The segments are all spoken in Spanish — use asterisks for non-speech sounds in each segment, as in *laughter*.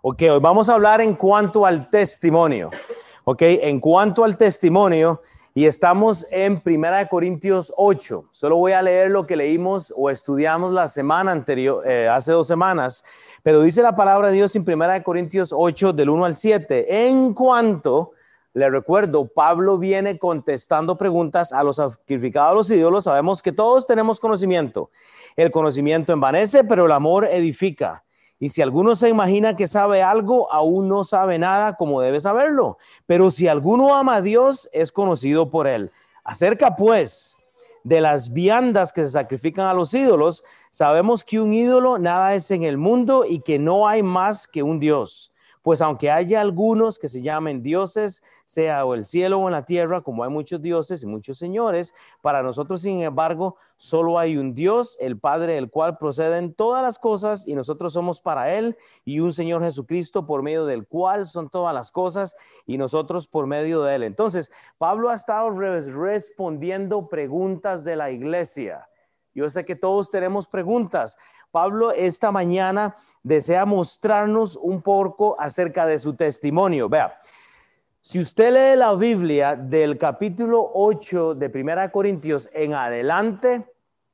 Ok, hoy vamos a hablar en cuanto al testimonio. Ok, en cuanto al testimonio, y estamos en Primera de Corintios 8. Solo voy a leer lo que leímos o estudiamos la semana anterior, eh, hace dos semanas, pero dice la palabra de Dios en Primera de Corintios 8 del 1 al 7. En cuanto, le recuerdo, Pablo viene contestando preguntas a los sacrificados a los ídolos. Sabemos que todos tenemos conocimiento. El conocimiento envanece, pero el amor edifica. Y si alguno se imagina que sabe algo, aún no sabe nada como debe saberlo. Pero si alguno ama a Dios, es conocido por él. Acerca pues de las viandas que se sacrifican a los ídolos, sabemos que un ídolo nada es en el mundo y que no hay más que un Dios. Pues aunque haya algunos que se llamen dioses, sea o el cielo o la tierra, como hay muchos dioses y muchos señores, para nosotros, sin embargo, solo hay un Dios, el Padre, del cual proceden todas las cosas y nosotros somos para Él, y un Señor Jesucristo, por medio del cual son todas las cosas y nosotros por medio de Él. Entonces, Pablo ha estado respondiendo preguntas de la iglesia. Yo sé que todos tenemos preguntas. Pablo esta mañana desea mostrarnos un poco acerca de su testimonio. Vea, si usted lee la Biblia del capítulo 8 de Primera Corintios en adelante,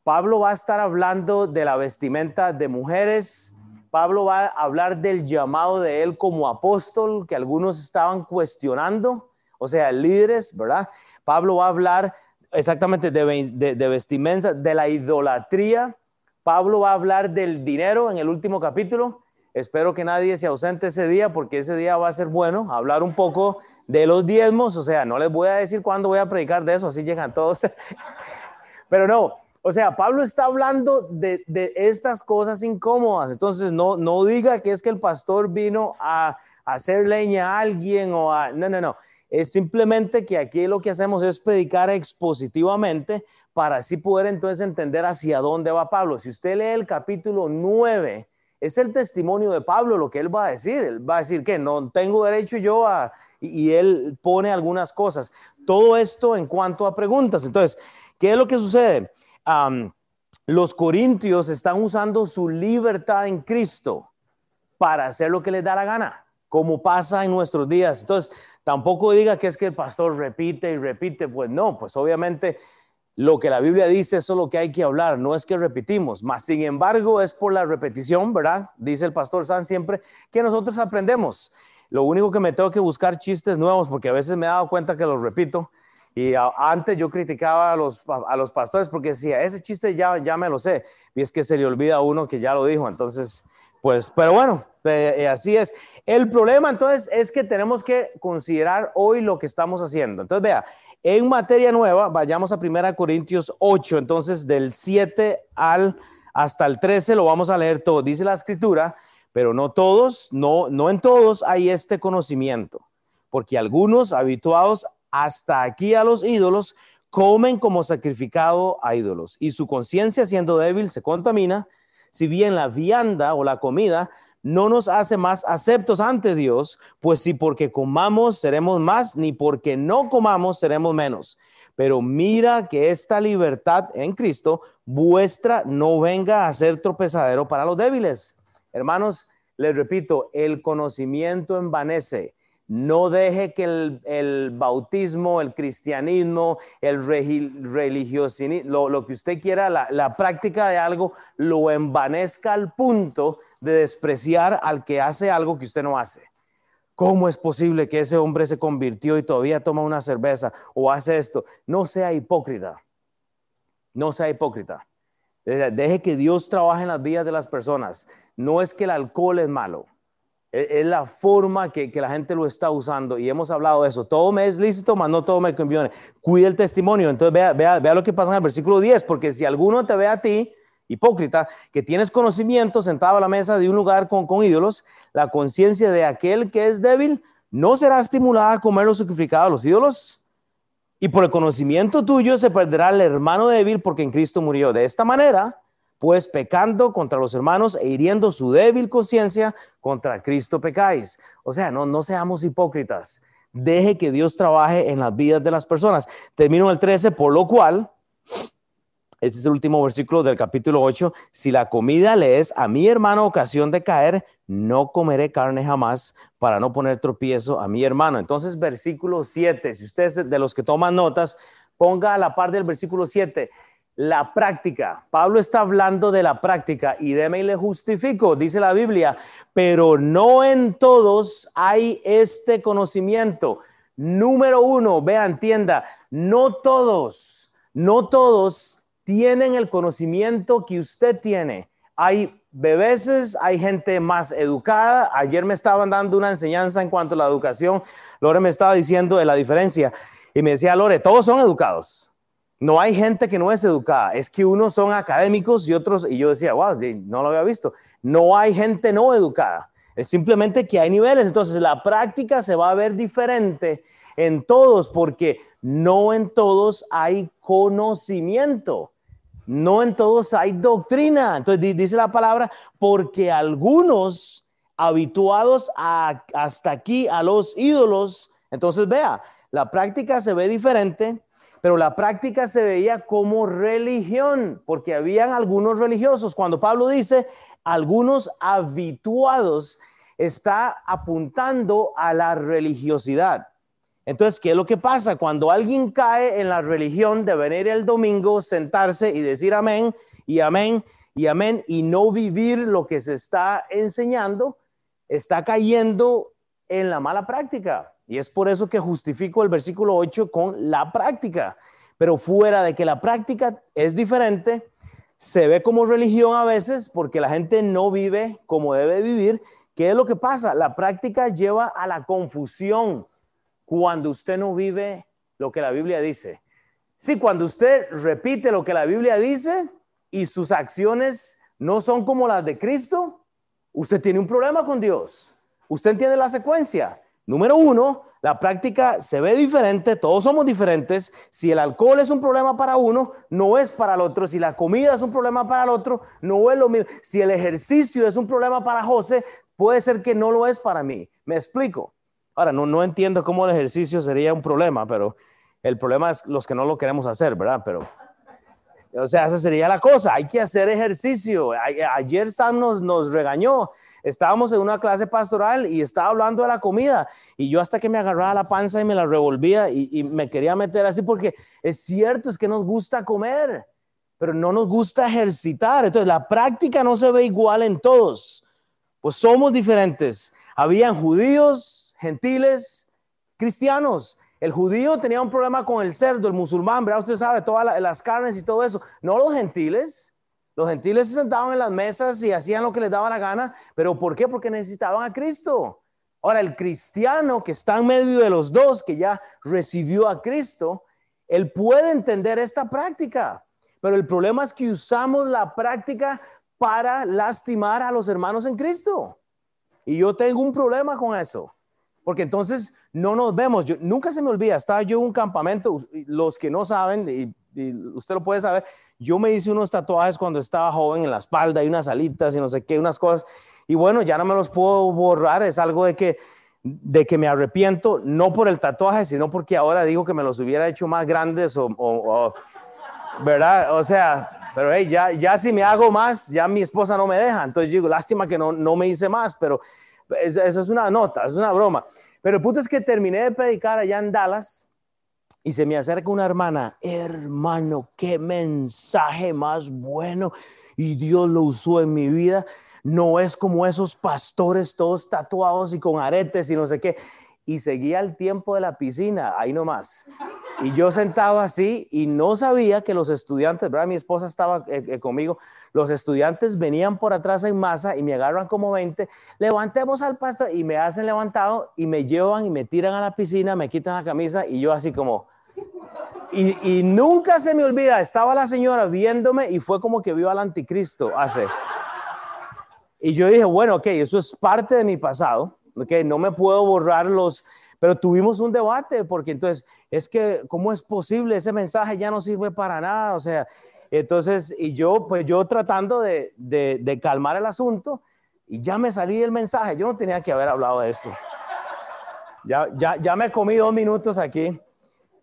Pablo va a estar hablando de la vestimenta de mujeres. Pablo va a hablar del llamado de él como apóstol que algunos estaban cuestionando, o sea, líderes, ¿verdad? Pablo va a hablar exactamente de, de vestimenta, de la idolatría Pablo va a hablar del dinero en el último capítulo. Espero que nadie se ausente ese día porque ese día va a ser bueno. Hablar un poco de los diezmos, o sea, no les voy a decir cuándo voy a predicar de eso, así llegan todos. *laughs* Pero no, o sea, Pablo está hablando de, estas cosas incómodas. Entonces, no, no diga que es que el pastor vino a, a hacer leña a alguien o a... No, no, no. Es simplemente que aquí lo que hacemos es predicar expositivamente para así poder entonces entender hacia dónde va Pablo. Si usted lee el capítulo 9, es el testimonio de Pablo lo que él va a decir. Él va a decir que no tengo derecho yo a... Y, él pone algunas cosas. Todo esto en cuanto a preguntas. Entonces, ¿qué es lo que sucede? los corintios están usando su libertad en Cristo para hacer lo que les da la gana, como pasa en nuestros días. Entonces, tampoco diga que es que el pastor repite y repite, pues no, pues obviamente lo que la Biblia dice, eso es lo que hay que hablar, no es que repetimos, más sin embargo es por la repetición, ¿verdad? Dice el pastor San siempre que nosotros aprendemos. Lo único que me tengo que buscar chistes nuevos, porque a veces me he dado cuenta que los repito. Y antes yo criticaba a los, a los pastores porque decía, ese chiste ya, ya me lo sé. Y es que se le olvida a uno que ya lo dijo. Entonces, pues, pero bueno, eh, eh, así es. El problema entonces es que tenemos que considerar hoy lo que estamos haciendo. Entonces, vea, en materia nueva, vayamos a 1 Corintios 8, entonces del 7 al hasta el 13 lo vamos a leer todo. Dice la escritura, pero no todos, no, no en todos hay este conocimiento, porque algunos habituados hasta aquí a los ídolos comen como sacrificado a ídolos y su conciencia siendo débil se contamina, si bien la vianda o la comida no nos hace más aceptos ante Dios, pues si porque comamos seremos más, ni porque no comamos seremos menos. Pero mira que esta libertad en Cristo vuestra no venga a ser tropezadero para los débiles. Hermanos, les repito, el conocimiento envanece. No deje que el, bautismo, el cristianismo, el religiosismo, lo, que usted quiera, la, la práctica de algo, lo envanezca al punto de despreciar al que hace algo que usted no hace. ¿Cómo es posible que ese hombre se convirtió y todavía toma una cerveza o hace esto? No sea hipócrita. No sea hipócrita. Deje que Dios trabaje en las vidas de las personas. No es que el alcohol es malo. E, es la forma que, la gente lo está usando. Y hemos hablado de eso. Todo me es lícito, mas no todo me conviene. Cuide el testimonio. Entonces vea, vea, vea lo que pasa en el versículo 10. Porque si alguno te ve a ti hipócrita, que tienes conocimiento sentado a la mesa de un lugar con, con ídolos, la conciencia de aquel que es débil no será estimulada a comer lo sacrificado a los ídolos. Y por el conocimiento tuyo se perderá el hermano débil porque en Cristo murió. De esta manera, pues pecando contra los hermanos e hiriendo su débil conciencia, contra Cristo pecáis. O sea, no, no seamos hipócritas. Deje que Dios trabaje en las vidas de las personas. Termino el 13, por lo cual Ese es el último versículo del capítulo 8. Si la comida le es a mi hermano ocasión de caer, no comeré carne jamás para no poner tropiezo a mi hermano. Entonces, versículo 7, si ustedes de los que toman notas, ponga a la par del versículo 7, la práctica. Pablo está hablando de la práctica y déme y le justifico, dice la Biblia, pero no en todos hay este conocimiento. Número uno, vea, entienda, no todos, no todos tienen el conocimiento que usted tiene. Hay bebés, hay gente más educada. Ayer me estaban dando una enseñanza en cuanto a la educación. Lore me estaba diciendo de la diferencia y me decía, Lore, todos son educados. No hay gente que no es educada. Es que unos son académicos y otros, y yo decía, wow, no lo había visto. No hay gente no educada. Es simplemente que hay niveles. Entonces la práctica se va a ver diferente en todos porque no en todos hay conocimiento. No en todos hay doctrina. Entonces dice la palabra, porque algunos habituados hasta aquí a los ídolos, entonces vea, la práctica se ve diferente, pero la práctica se veía como religión, porque habían algunos religiosos. Cuando Pablo dice algunos habituados, está apuntando a la religiosidad. Entonces, ¿qué es lo que pasa? Cuando alguien cae en la religión de venir el domingo, sentarse y decir amén y amén y amén y no vivir lo que se está enseñando, está cayendo en la mala práctica. Y es por eso que justifico el versículo 8 con la práctica. Pero fuera de que la práctica es diferente, se ve como religión a veces porque la gente no vive como debe vivir. ¿Qué es lo que pasa? La práctica lleva a la confusión cuando usted no vive lo que la Biblia dice. Sí, cuando usted repite lo que la Biblia dice y sus acciones no son como las de Cristo, usted tiene un problema con Dios. Usted entiende la secuencia. Número uno, la práctica se ve diferente, todos somos diferentes. Si el alcohol es un problema para uno, no es para el otro. Si la comida es un problema para el otro, no es lo mismo. Si el ejercicio es un problema para José, puede ser que no lo es para mí. Me explico. Ahora, no, no entiendo cómo el ejercicio sería un problema, pero el problema es los que no lo queremos hacer, ¿verdad? Pero, o sea, esa sería la cosa. Hay que hacer ejercicio. Ayer Sam nos, regañó. Estábamos en una clase pastoral y estaba hablando de la comida y yo hasta que me agarraba la panza y me la revolvía y, y me quería meter así porque es cierto, es que nos gusta comer, pero no nos gusta ejercitar. Entonces, la práctica no se ve igual en todos. Pues somos diferentes. Habían judíos, gentiles, cristianos. El judío tenía un problema con el cerdo, el musulmán, ¿verdad? Usted sabe, todas las carnes y todo eso. No los gentiles. Los gentiles se sentaban en las mesas y hacían lo que les daba la gana. ¿Pero por qué? Porque necesitaban a Cristo. Ahora, el cristiano que está en medio de los dos, que ya recibió a Cristo, él puede entender esta práctica. Pero el problema es que usamos la práctica para lastimar a los hermanos en Cristo. Y yo tengo un problema con eso porque entonces no nos vemos. Yo, nunca se me olvida, estaba yo en un campamento, los que no saben, y, usted lo puede saber, yo me hice unos tatuajes cuando estaba joven en la espalda y unas alitas y no sé qué, unas cosas, y bueno, ya no me los puedo borrar, es algo de que, de que me arrepiento, no por el tatuaje, sino porque ahora digo que me los hubiera hecho más grandes o, ¿verdad? O sea, pero hey, ya, ya si me hago más, ya mi esposa no me deja, entonces digo, lástima que no, no me hice más, pero eso es una nota, es una broma. Pero el punto es que terminé de predicar allá en Dallas y se me acerca una hermana, hermano, qué mensaje más bueno y Dios lo usó en mi vida. No es como esos pastores todos tatuados y con aretes y no sé qué. Y seguía el tiempo de la piscina, ahí nomás. Y yo sentado así y no sabía que los estudiantes, ¿verdad? Mi esposa estaba eh, eh, conmigo, los estudiantes venían por atrás en masa y me agarran como 20, levantemos al pastor y me hacen levantado y me llevan y me tiran a la piscina, me quitan la camisa y yo así como... Y, y nunca se me olvida, estaba la señora viéndome y fue como que vio al anticristo hace. Y yo dije, bueno, ok, eso es parte de mi pasado, ok, no me puedo borrar los, pero tuvimos un debate porque entonces es que, ¿cómo es posible? Ese mensaje ya no sirve para nada. O sea, entonces, y yo, pues yo tratando de, de, calmar el asunto y ya me salí del mensaje. Yo no tenía que haber hablado de esto. Ya, ya, ya me comí dos minutos aquí.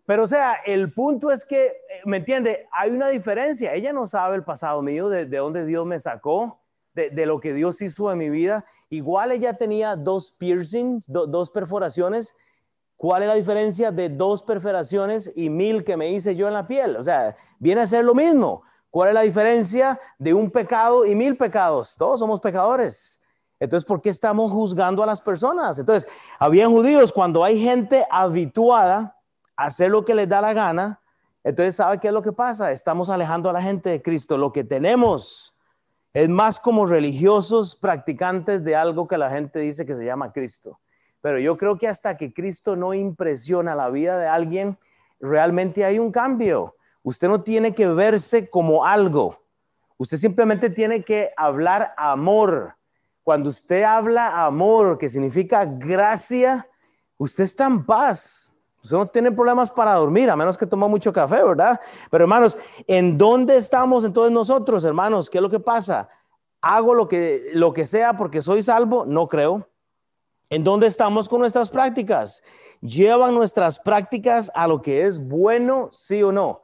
Pero o sea, el punto es que, eh, ¿me entiende? Hay una diferencia. Ella no sabe el pasado mío, de, dónde Dios me sacó, de, lo que Dios hizo en mi vida. Igual ella tenía dos piercings, dos perforaciones. ¿Cuál es la diferencia de dos perforaciones y mil que me hice yo en la piel? O sea, viene a ser lo mismo. ¿Cuál es la diferencia de un pecado y mil pecados? Todos somos pecadores. Entonces, ¿por qué estamos juzgando a las personas? Entonces, habían judíos, cuando hay gente habituada a hacer lo que les da la gana, entonces, ¿sabe qué es lo que pasa? Estamos alejando a la gente de Cristo. Lo que tenemos es más como religiosos practicantes de algo que la gente dice que se llama Cristo. Pero yo creo que hasta que Cristo no impresiona la vida de alguien, realmente hay un cambio. Usted no tiene que verse como algo. Usted simplemente tiene que hablar amor cuando usted habla amor, que significa gracia, usted está en paz. Usted no tiene problemas para dormir, a menos que toma mucho café, ¿verdad? Pero hermanos, ¿en dónde estamos entonces nosotros, hermanos? ¿Qué es lo que pasa? ¿Hago lo que, lo que sea porque soy salvo? No creo. ¿En dónde estamos con nuestras prácticas? ¿Llevan nuestras prácticas a lo que es bueno, sí o no?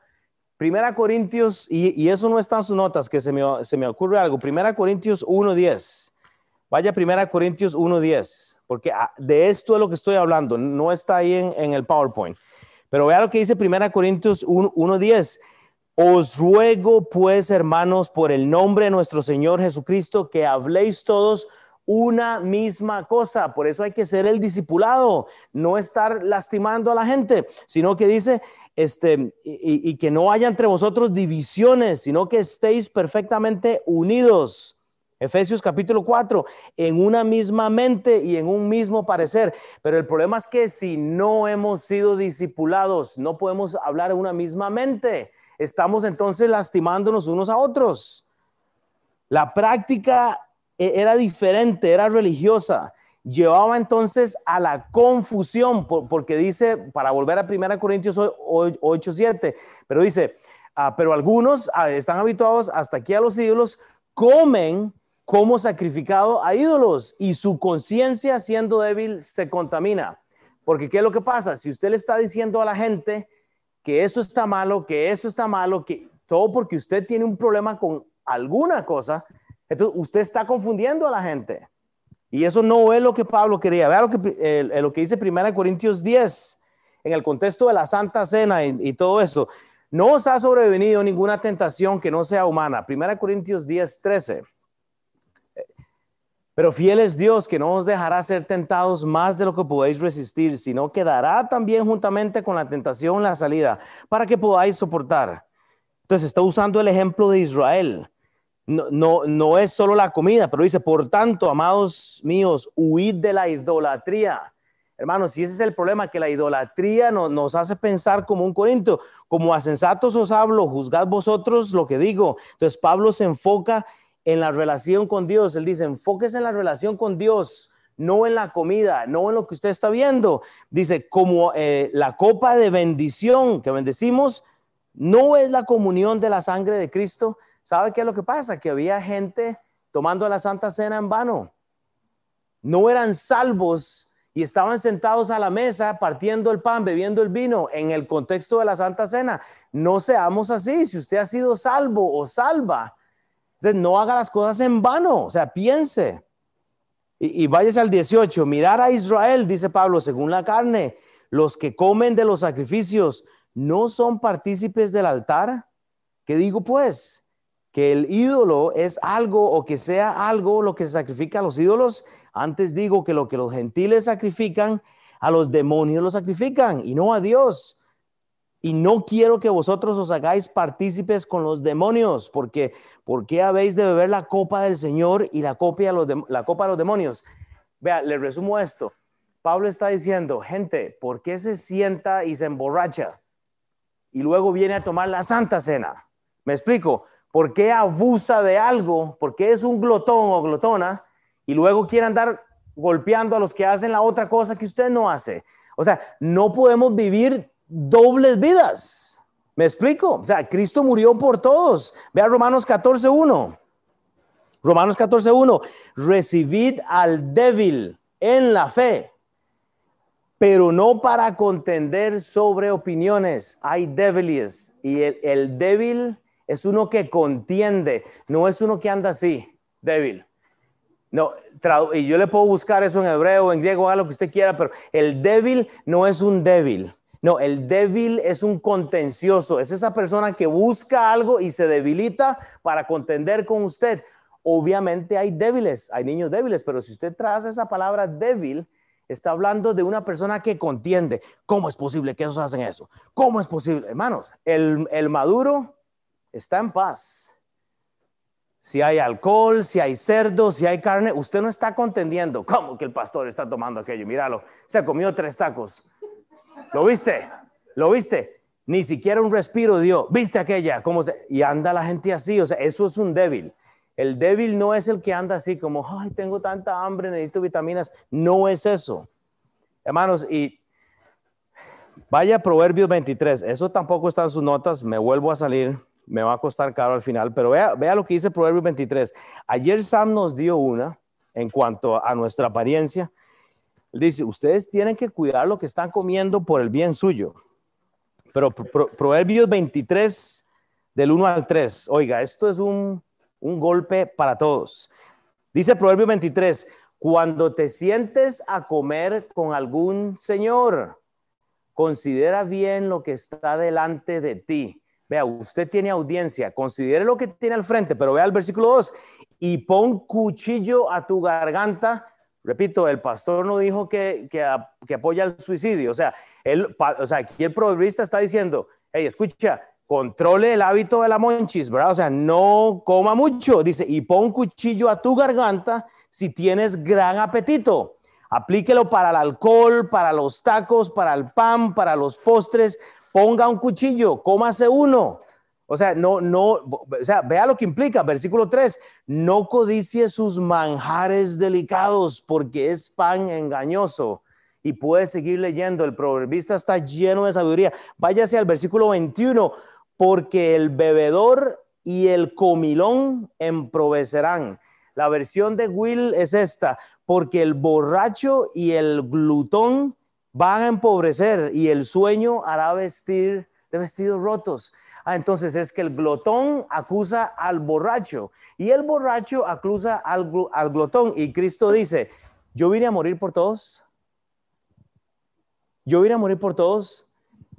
Primera Corintios, y, eso no está en sus notas, que se me, se me ocurre algo. Primera Corintios 1.10. Vaya a Corintios 1.10, porque ah, de esto es lo que estoy hablando, no está ahí en, el PowerPoint. Pero vea lo que dice 1 Corintios 1.10. Os ruego pues, hermanos, por el nombre de nuestro Señor Jesucristo, que habléis todos una misma cosa. Por eso hay que ser el discipulado, no estar lastimando a la gente, sino que dice, este, y que no haya entre vosotros divisiones, sino que estéis perfectamente unidos Efesios capítulo 4, en una misma mente y en un mismo parecer. Pero el problema es que si no hemos sido discipulados, no podemos hablar en una misma mente. Estamos entonces lastimándonos unos a otros. La práctica era diferente, era religiosa. Llevaba entonces a la confusión, porque dice, para volver a 1 Corintios 8, 7, pero dice, ah, pero algunos ah, están habituados hasta aquí a los siglos, comen como sacrificado a ídolos y su conciencia siendo débil se contamina. Porque ¿qué es lo que pasa? Si usted le está diciendo a la gente que eso está malo, que eso está malo, que todo porque usted tiene un problema con alguna cosa, entonces usted está confundiendo a la gente. Y eso no es lo que Pablo quería. Vea lo que, lo que dice 1 Corintios 10 en el contexto de la Santa Cena y, y, todo eso. No os ha sobrevenido ninguna tentación que no sea humana. 1 Corintios 10, 13. Pero fiel es Dios que no os dejará ser tentados más de lo que podéis resistir, sino que dará también juntamente con la tentación la salida para que podáis soportar. Entonces está usando el ejemplo de Israel. No, no, no es solo la comida, pero dice, por tanto, amados míos, huid de la idolatría. Hermanos, si ese es el problema, que la idolatría nos hace pensar como un corinto, como a sensatos os hablo, juzgad vosotros lo que digo. Entonces Pablo se enfoca en la relación con Dios. Él dice, enfóquese en la relación con Dios, no en la comida, no en lo que usted está viendo. Dice, como eh, la copa de bendición que bendecimos, no es la comunión de la sangre de Cristo. ¿Sabe qué es lo que pasa? Que había gente tomando la Santa Cena en vano. No eran salvos y estaban sentados a la mesa partiendo el pan, bebiendo el vino en el contexto de la Santa Cena. No seamos así. Si usted ha sido salvo o salva, entonces, no haga las cosas en vano, o sea, piense. Y, y váyase al 18, mirar a Israel, dice Pablo, según la carne, los que comen de los sacrificios no son partícipes del altar. ¿Qué digo pues? Que el ídolo es algo o que sea algo lo que se sacrifica a los ídolos. Antes digo que lo que los gentiles sacrifican, a los demonios lo sacrifican y no a Dios. Y no quiero que vosotros os hagáis partícipes con los demonios, porque ¿por qué habéis de beber la copa del Señor y la, los la copa de los demonios? Vea, le resumo esto. Pablo está diciendo, gente, ¿por qué se sienta y se emborracha? Y luego viene a tomar la santa cena. ¿Me explico? ¿Por qué abusa de algo? ¿Por qué es un glotón o glotona? Y luego quiere andar golpeando a los que hacen la otra cosa que usted no hace. O sea, no podemos vivir dobles vidas. ¿Me explico? O sea, Cristo murió por todos. Vea Romanos 14.1. Romanos 14.1. Recibid al débil en la fe. pero no para contender sobre opiniones. Hay débiles y el, débil es uno que contiende, no es uno que anda así, débil. No, y yo le puedo buscar eso en hebreo, en griego, haga lo que usted quiera, pero el débil no es un débil. No, el débil es un contencioso, es esa persona que busca algo y se debilita para contender con usted. Obviamente hay débiles, hay niños débiles, pero si usted traza esa palabra débil, Está hablando de una persona que contiende. ¿Cómo es posible que ellos hacen eso? ¿Cómo es posible? Hermanos, el, el maduro está en paz. Si hay alcohol, si hay cerdo, si hay carne, usted no está contendiendo. ¿Cómo que el pastor está tomando aquello? Míralo, se ha comido tres tacos. ¿Lo viste? ¿Lo viste? Ni siquiera un respiro dio. ¿Viste aquella? ¿Cómo. Y anda la gente así, o sea, eso es un débil. El débil no es el que anda así como, ay, tengo tanta hambre, necesito vitaminas. No es eso. Hermanos, y vaya Proverbios 23. Eso tampoco está en sus notas. Me vuelvo a salir. Me va a costar caro al final. Pero vea, vea lo que dice Proverbios 23. Ayer Sam nos dio una en cuanto a nuestra apariencia. Él dice, ustedes tienen que cuidar lo que están comiendo por el bien suyo. Pero Proverbios 23, del 1 al 3. Oiga, esto es un un golpe para todos. Dice Proverbio 23, cuando te sientes a comer con algún señor, considera bien lo que está delante de ti. Vea, usted tiene audiencia, considere lo que tiene al frente, pero vea el versículo 2, y pon cuchillo a tu garganta. Repito, el pastor no dijo que, que, apoya el suicidio, o sea, él, o sea, aquí el proverbista está diciendo, hey, escucha, controle el hábito de la monchis, ¿verdad? O sea, no coma mucho. Dice, y pon cuchillo a tu garganta si tienes gran apetito. Aplíquelo para el alcohol, para los tacos, para el pan, para los postres. Ponga un cuchillo, cómase uno. O sea, no, no, o sea, vea lo que implica, versículo 3, no codicie sus manjares delicados porque es pan engañoso. Y puede seguir leyendo, el proverbista está lleno de sabiduría. Váyase al versículo 21, porque el bebedor y el comilón emprovecerán. La versión de Will es esta, porque el borracho y el glutón van a empobrecer y el sueño hará vestir de vestidos rotos. Ah, entonces es que el glotón acusa al borracho y el borracho acusa al, al glotón. Y Cristo dice, yo vine a morir por todos. Yo vine a morir por todos.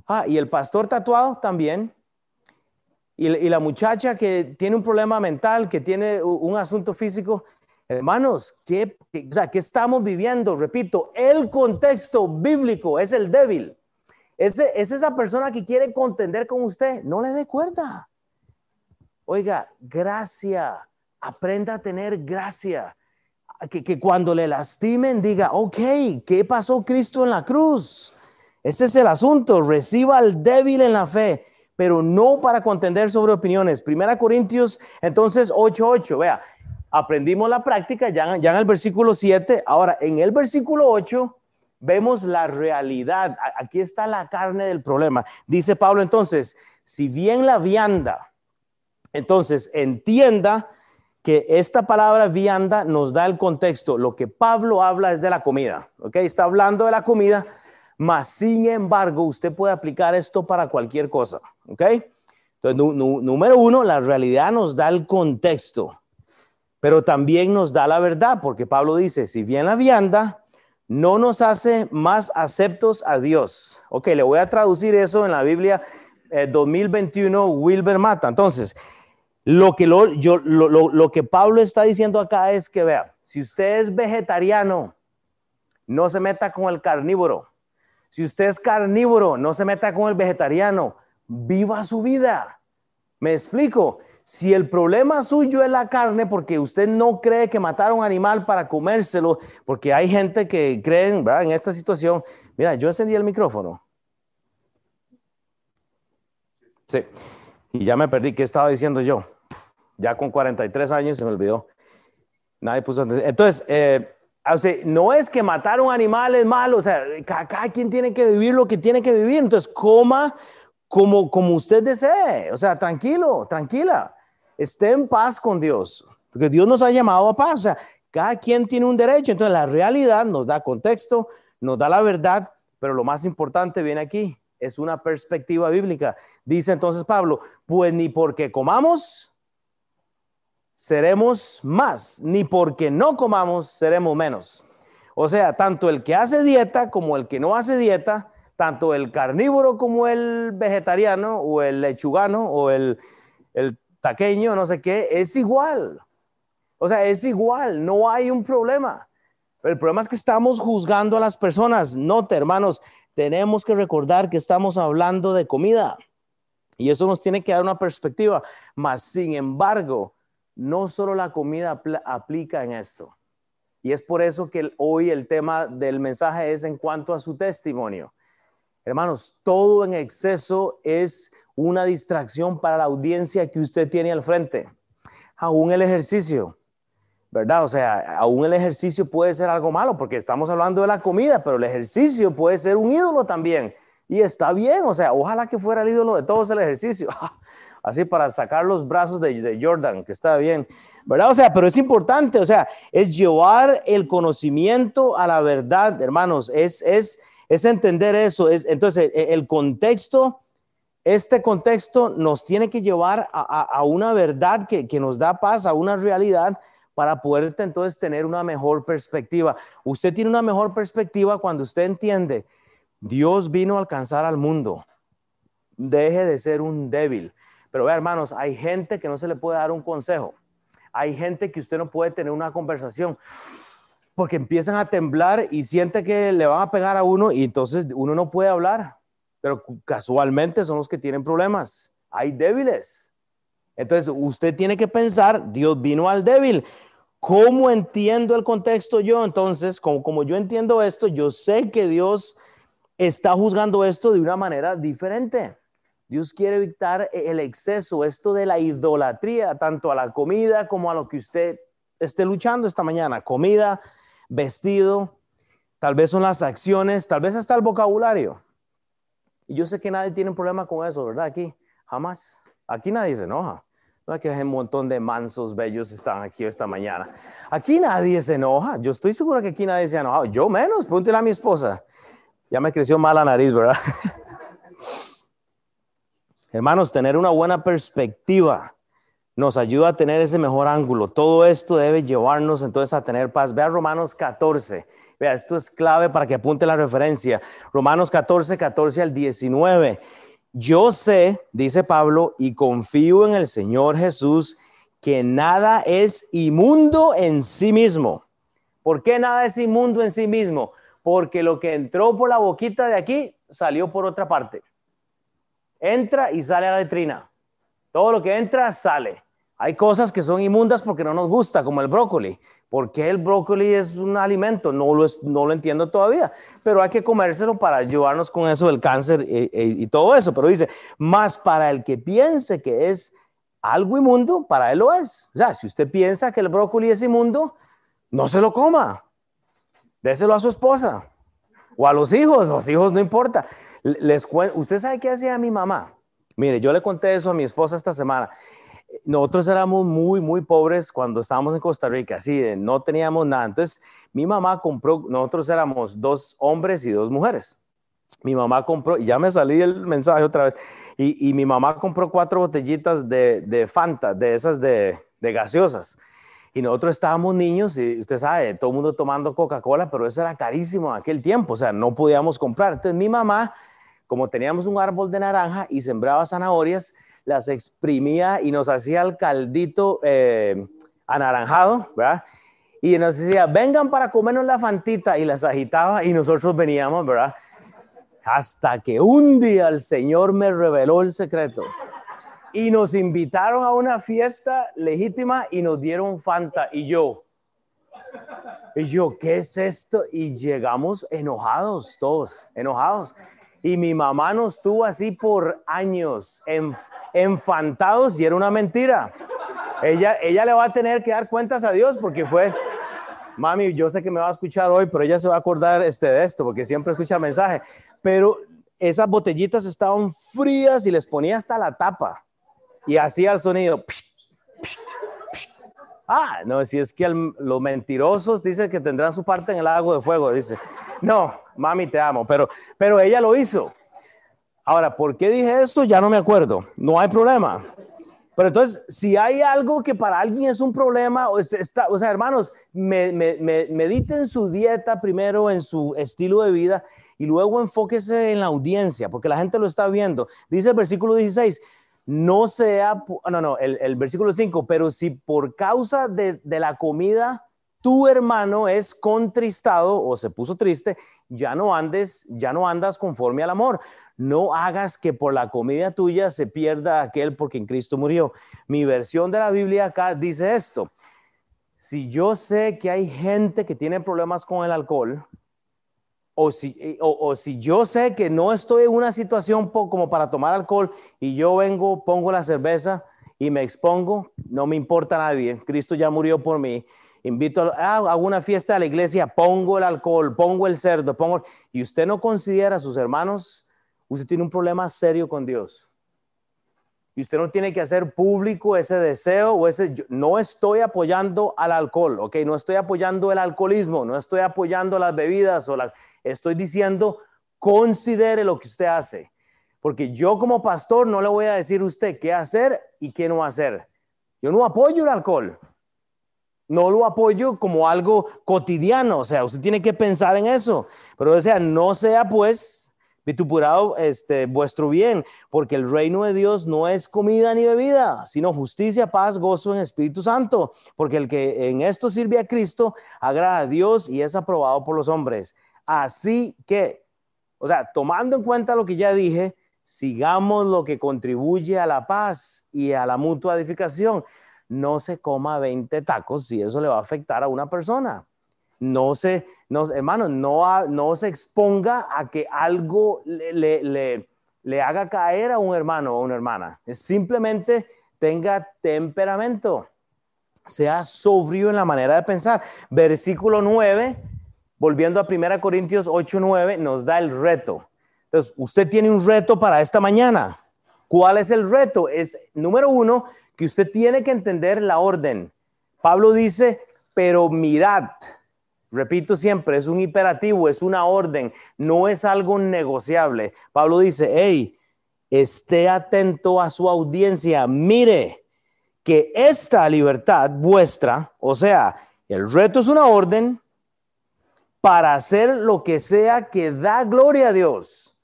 Ah, y el pastor tatuado también y, la muchacha que tiene un problema mental, que tiene un asunto físico, hermanos, ¿qué, o sea, ¿qué estamos viviendo? Repito, el contexto bíblico es el débil. Es, es esa persona que quiere contender con usted. No le dé cuerda. Oiga, gracia. Aprenda a tener gracia. Que, que, cuando le lastimen diga, ok, ¿qué pasó Cristo en la cruz? Ese es el asunto. Reciba al débil en la fe pero no para contender sobre opiniones. Primera Corintios, entonces 8.8, vea, aprendimos la práctica ya, en el versículo 7, ahora en el versículo 8 vemos la realidad, aquí está la carne del problema. Dice Pablo entonces, si bien la vianda, entonces entienda que esta palabra vianda nos da el contexto, lo que Pablo habla es de la comida, ¿ok? Está hablando de la comida, mas, sin embargo, usted puede aplicar esto para cualquier cosa. ¿Ok? Entonces, número uno, la realidad nos da el contexto, pero también nos da la verdad, porque Pablo dice, si bien la vianda no nos hace más aceptos a Dios. Ok, le voy a traducir eso en la Biblia 2021, eh, Wilber Mata. Entonces, lo que, yo, lo que Pablo está diciendo acá es que, vea, si usted es vegetariano, no se meta con el carnívoro. Si usted es carnívoro, no se meta con el vegetariano, viva su vida. Me explico. Si el problema suyo es la carne, porque usted no cree que matar a un animal para comérselo, porque hay gente que cree en esta situación. Mira, yo encendí el micrófono. Sí, y ya me perdí. ¿Qué estaba diciendo yo? Ya con 43 años se me olvidó. Nadie puso. Entonces, eh, o sea, no es que matar a un animal es malo, o sea, cada, quien tiene que vivir lo que tiene que vivir, entonces coma como, como usted desee, o sea, tranquilo, tranquila, esté en paz con Dios, porque Dios nos ha llamado a paz, o sea, cada quien tiene un derecho, entonces la realidad nos da contexto, nos da la verdad, Pero lo más importante viene aquí, es una perspectiva bíblica. Dice entonces Pablo, pues ni porque comamos seremos más, ni porque no comamos seremos menos. O sea, tanto el que hace dieta como el que no hace dieta, tanto el carnívoro como el vegetariano o el lechugano o el, el taqueño, no sé qué, es igual. O sea, es igual, no hay un problema. Pero el problema es que estamos juzgando a las personas. Note, hermanos, tenemos que recordar que estamos hablando de comida. Y eso nos tiene que dar una perspectiva. Mas, sin embargo, no solo la comida aplica en esto. Y es por eso que hoy el tema del mensaje es en cuanto a su testimonio. Hermanos, todo en exceso es una distracción para la audiencia que usted tiene al frente. Aún el ejercicio. ¿verdad? O sea, aún el ejercicio puede ser algo malo porque estamos hablando de la comida, pero el ejercicio puede ser un ídolo también. Y está bien, o sea, ojalá que fuera el ídolo de todos el ejercicio. *laughs* Así para sacar los brazos de, Jordan, que está bien, ¿verdad? O sea, pero es importante, o sea, es llevar el conocimiento a la verdad, hermanos, es, es, es entender eso. Es, entonces, e, el contexto, este contexto nos tiene que llevar a, una verdad que, nos da paz, a una realidad para poder entonces tener una mejor perspectiva. Usted tiene una mejor perspectiva cuando usted entiende, Dios vino a alcanzar al mundo. Deje de ser un débil. Pero vea, hermanos, hay gente que no se le puede dar un consejo. Hay gente que usted no puede tener una conversación porque empiezan a temblar y siente que le van a pegar a uno y entonces uno no puede hablar. Pero casualmente son los que tienen problemas. Hay débiles. Entonces usted tiene que pensar, Dios vino al débil. ¿Cómo entiendo el contexto yo? Entonces, como, como yo entiendo esto, yo sé que Dios está juzgando esto de una manera diferente. Dios quiere evitar el exceso, esto de la idolatría, tanto a la comida como a lo que usted esté luchando esta mañana. Comida, vestido, tal vez son las acciones, tal vez hasta el vocabulario. Y yo sé que nadie tiene problema con eso, ¿verdad? Aquí, jamás. Aquí nadie se enoja. No que hay un montón de mansos bellos están aquí esta mañana. Aquí nadie se enoja. Yo estoy seguro que aquí nadie se ha enojado. Yo menos, pregúntele a mi esposa. Ya me creció mal la nariz, ¿verdad? *laughs* Hermanos, tener una buena perspectiva nos ayuda a tener ese mejor ángulo. Todo esto debe llevarnos entonces a tener paz. Vea Romanos 14. Vea, esto es clave para que apunte la referencia. Romanos 14, 14 al 19. Yo sé, dice Pablo, y confío en el Señor Jesús, que nada es inmundo en sí mismo. ¿Por qué nada es inmundo en sí mismo? Porque lo que entró por la boquita de aquí salió por otra parte. Entra y sale a la letrina. Todo lo que entra sale. Hay cosas que son inmundas porque no nos gusta, como el brócoli. ¿Por qué el brócoli es un alimento? No lo, no lo entiendo todavía, pero hay que comérselo para ayudarnos con eso del cáncer y, todo eso. Pero dice, más para el que piense que es algo inmundo, para él lo es. O sea, si usted piensa que el brócoli es inmundo, no se lo coma. Déselo a su esposa o a los hijos. Los hijos no importa. Les ¿Usted sabe qué hacía mi mamá? Mire, yo le conté eso a mi esposa esta semana nosotros éramos muy, muy pobres cuando estábamos en Costa Rica, así, no teníamos nada. Entonces, mi mamá compró, nosotros éramos dos hombres y dos mujeres. Mi mamá compró, y ya me salí el mensaje otra vez, y, mi mamá compró cuatro botellitas de, de Fanta, de esas de, de, gaseosas. Y nosotros estábamos niños y usted sabe, todo el mundo tomando Coca-Cola, pero eso era carísimo en aquel tiempo, o sea, no podíamos comprar. Entonces mi mamá, como teníamos un árbol de naranja y sembraba zanahorias, las exprimía y nos hacía el caldito eh, anaranjado, ¿verdad? Y nos decía, vengan para comernos la fantita y las agitaba y nosotros veníamos, ¿verdad? Hasta que un día el Señor me reveló el secreto y nos invitaron a una fiesta legítima y nos dieron Fanta y yo. Y yo, ¿qué es esto? Y llegamos enojados todos, enojados. Y mi mamá nos tuvo así por años, enfantados y era una mentira. Ella, ella le va a tener que dar cuentas a Dios porque fue, mami, yo sé que me va a escuchar hoy, pero ella se va a acordar este, de esto porque siempre escucha mensaje. Pero esas botellitas estaban frías y les ponía hasta la tapa y hacía el sonido. Ah, no, si es que los mentirosos dicen que tendrán su parte en el lago de fuego, dice. No, mami, te amo, pero, pero ella lo hizo. Ahora, ¿por qué dije esto? Ya no me acuerdo. No hay problema. Pero entonces, si hay algo que para alguien es un problema, o, está, o sea, hermanos, me, mediten su dieta primero, en su estilo de vida, y luego enfóquese en la audiencia, porque la gente lo está viendo. Dice el versículo 16, no sea, no, no, el, versículo 5, pero si por causa de, de la comida tu hermano es contristado o se puso triste, ya no andes, ya no andas conforme al amor. No hagas que por la comida tuya se pierda aquel porque en Cristo murió. Mi versión de la Biblia acá dice esto. Si yo sé que hay gente que tiene problemas con el alcohol, o si, eh, o, si yo sé que no estoy en una situación como para tomar alcohol y yo vengo, pongo la cerveza y me expongo, no me importa nadie. Cristo ya murió por mí invito a, a, una fiesta a la iglesia, pongo el alcohol, pongo el cerdo, pongo, y usted no considera a sus hermanos, usted tiene un problema serio con Dios. Y usted no tiene que hacer público ese deseo o ese, no estoy apoyando al alcohol, ok, no estoy apoyando el alcoholismo, no estoy apoyando las bebidas o la, estoy diciendo, considere lo que usted hace. Porque yo como pastor no le voy a decir a usted qué hacer y qué no hacer. Yo no apoyo el alcohol no lo apoyo como algo cotidiano, o sea, usted tiene que pensar en eso, pero sea, no sea pues vitupurado este, vuestro bien, porque el reino de Dios no es comida ni bebida, sino justicia, paz, gozo en Espíritu Santo, porque el que en esto sirve a Cristo agrada a Dios y es aprobado por los hombres. Así que, o sea, tomando en cuenta lo que ya dije, sigamos lo que contribuye a la paz y a la mutua edificación no se coma 20 tacos si eso le va a afectar a una persona. No se, no, hermano, no, se exponga a que algo le, haga caer a un hermano o una hermana. Simplemente tenga temperamento, sea sobrio en la manera de pensar. Versículo 9, volviendo a 1 Corintios 8, 9, nos da el reto. Entonces, usted tiene un reto para esta mañana. ¿Cuál es el reto? Es, número uno, que usted tiene que entender la orden. Pablo dice, pero mirad, repito siempre, es un imperativo, es una orden, no es algo negociable. Pablo dice, hey, esté atento a su audiencia, mire que esta libertad vuestra, o sea, el reto es una orden para hacer lo que sea que da gloria a Dios.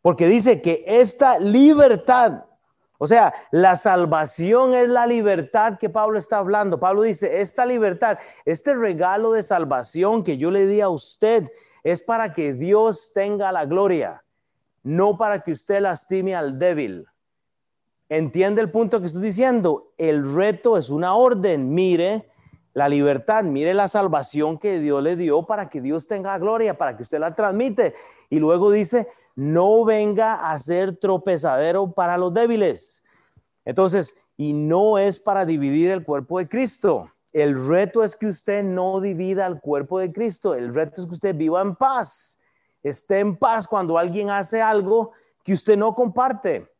Porque dice que esta libertad o sea, la salvación es la libertad que Pablo está hablando. Pablo dice, esta libertad, este regalo de salvación que yo le di a usted es para que Dios tenga la gloria, no para que usted lastime al débil. ¿Entiende el punto que estoy diciendo? El reto es una orden. Mire la libertad, mire la salvación que Dios le dio para que Dios tenga gloria, para que usted la transmite. Y luego dice, no venga a ser tropezadero para los débiles. Entonces, y no es para dividir el cuerpo de Cristo. El reto es que usted no divida el cuerpo de Cristo. El reto es que usted viva en paz. Esté en paz cuando alguien hace algo que usted no comparte.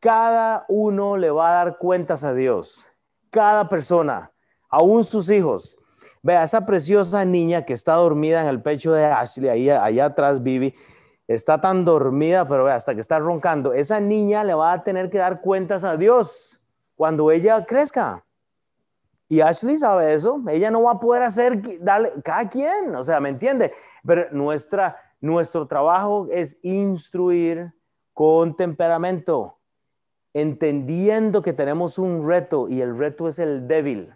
Cada uno le va a dar cuentas a Dios. Cada persona, aún sus hijos. Vea, esa preciosa niña que está dormida en el pecho de Ashley, ahí, allá atrás, Vivi, está tan dormida, pero hasta que está roncando, esa niña le va a tener que dar cuentas a Dios cuando ella crezca. Y Ashley sabe eso, ella no va a poder hacer, darle, cada quien, o sea, ¿me entiende? Pero nuestra, nuestro trabajo es instruir con temperamento, entendiendo que tenemos un reto y el reto es el débil.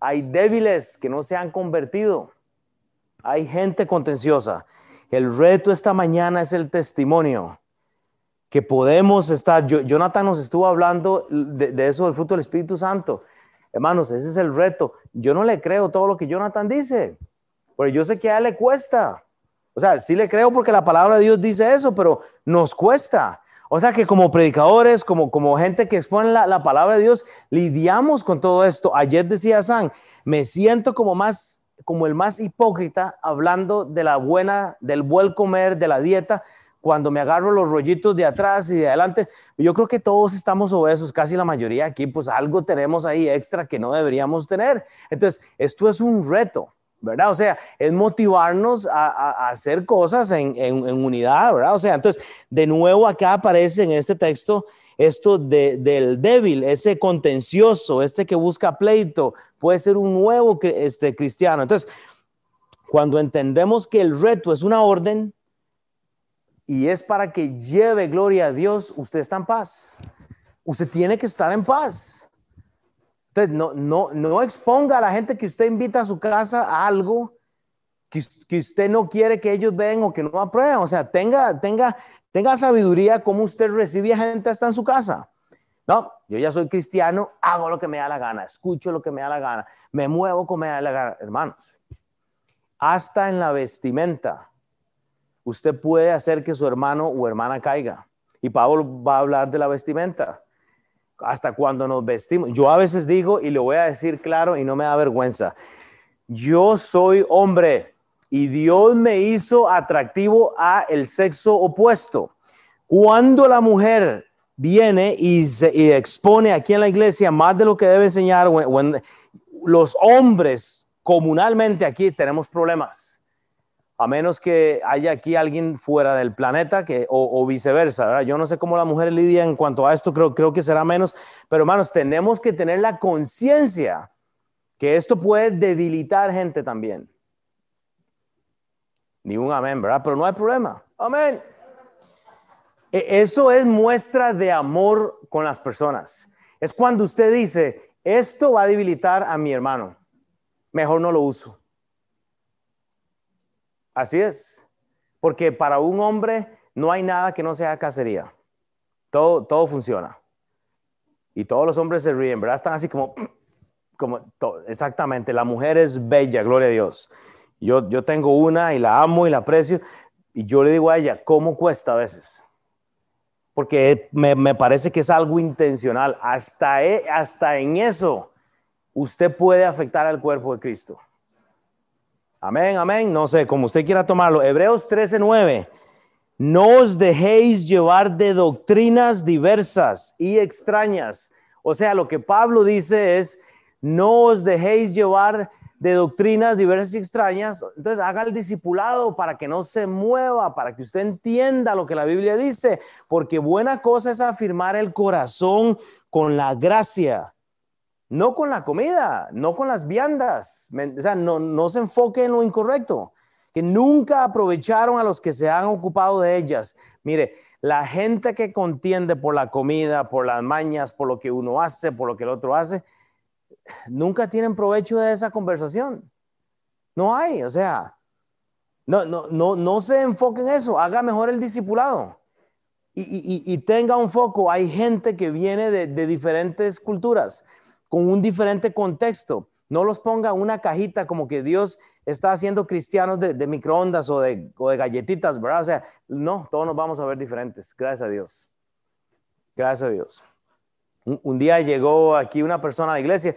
Hay débiles que no se han convertido, hay gente contenciosa. El reto esta mañana es el testimonio que podemos estar. Jonathan nos estuvo hablando de, eso del fruto del Espíritu Santo. Hermanos, ese es el reto. Yo no le creo todo lo que Jonathan dice, pero yo sé que a él le cuesta. O sea, sí le creo porque la palabra de Dios dice eso, pero nos cuesta. O sea que como predicadores, como, como gente que expone la, la palabra de Dios, lidiamos con todo esto. Ayer decía San, me siento como más como el más hipócrita hablando de la buena, del buen comer, de la dieta, cuando me agarro los rollitos de atrás y de adelante. Yo creo que todos estamos obesos, casi la mayoría aquí, pues algo tenemos ahí extra que no deberíamos tener. Entonces, esto es un reto. ¿verdad? O sea, es motivarnos a, hacer cosas en, unidad, ¿verdad? O sea, entonces, de nuevo acá aparece en este texto esto del débil, ese contencioso, este que busca pleito, puede ser un nuevo este, cristiano. Entonces, cuando entendemos que el reto es una orden y es para que lleve gloria a Dios, usted está en paz. Usted tiene que estar en paz. Entonces, no, no, no exponga a la gente que usted invita a su casa a algo que, usted no quiere que ellos vean o que no aprueben. O sea, tenga, tenga, tenga sabiduría como usted recibe gente hasta en su casa. No, yo ya soy cristiano, hago lo que me da la gana, escucho lo que me da la gana, me muevo como me da la gana. Hermanos, hasta en la vestimenta, usted puede hacer que su hermano o hermana caiga. Y Pablo va a hablar de la vestimenta. Hasta cuando nos vestimos. Yo a veces digo, y lo voy a decir claro y no me da vergüenza, yo soy hombre y Dios me hizo atractivo a el sexo opuesto. Cuando la mujer viene y se expone aquí en la iglesia más de lo que debe enseñar, los hombres comunalmente aquí tenemos problemas. A menos que haya aquí alguien fuera del planeta que, o, viceversa. Yo no sé cómo la mujer lidia en cuanto a esto, creo, creo que será menos. Pero hermanos, tenemos que tener la conciencia que esto puede debilitar gente también. Ni un amén, ¿verdad? Pero no hay problema. Amén. E, eso es muestra de amor con las personas. Es cuando usted dice, esto va a debilitar a mi hermano mejor no lo uso. Así es, porque para un hombre no hay nada que no sea cacería. Todo, todo funciona. Y todos los hombres se ríen, ¿verdad? Están así como, *clears throat* como exactamente, la mujer es bella, gloria a Dios. Yo, yo tengo una y la amo y la aprecio. Y yo le digo a ella, ¿cómo cuesta a veces? Porque me, me parece que es algo intencional. Hasta, e, hasta en eso usted puede afectar al cuerpo de Cristo. Amén, amén. No sé, como usted quiera tomarlo. Hebreos 13:9. No os dejéis llevar de doctrinas diversas y extrañas. O sea, lo que Pablo dice es, no os dejéis llevar de doctrinas diversas y extrañas. Entonces, haga el discipulado para que no se mueva, para que usted entienda lo que la Biblia dice, porque buena cosa es afirmar el corazón con la gracia no con la comida, no con las viandas. O sea, no, no se enfoque en lo incorrecto, que nunca aprovecharon a los que se han ocupado de ellas. Mire, la gente que contiende por la comida, por las mañas, por lo que uno hace, por lo que el otro hace, nunca tienen provecho de esa conversación. No hay, o sea, no, no, no, no se enfoque en eso, haga mejor el discipulado. Y, tenga un foco. Hay gente que viene de, de diferentes culturas con un diferente contexto. No los ponga en una cajita como que Dios está haciendo cristianos de, microondas o de, galletitas, ¿verdad? O sea, no, todos nos vamos a ver diferentes, gracias a Dios. Gracias a Dios. Un, día llegó aquí una persona a la iglesia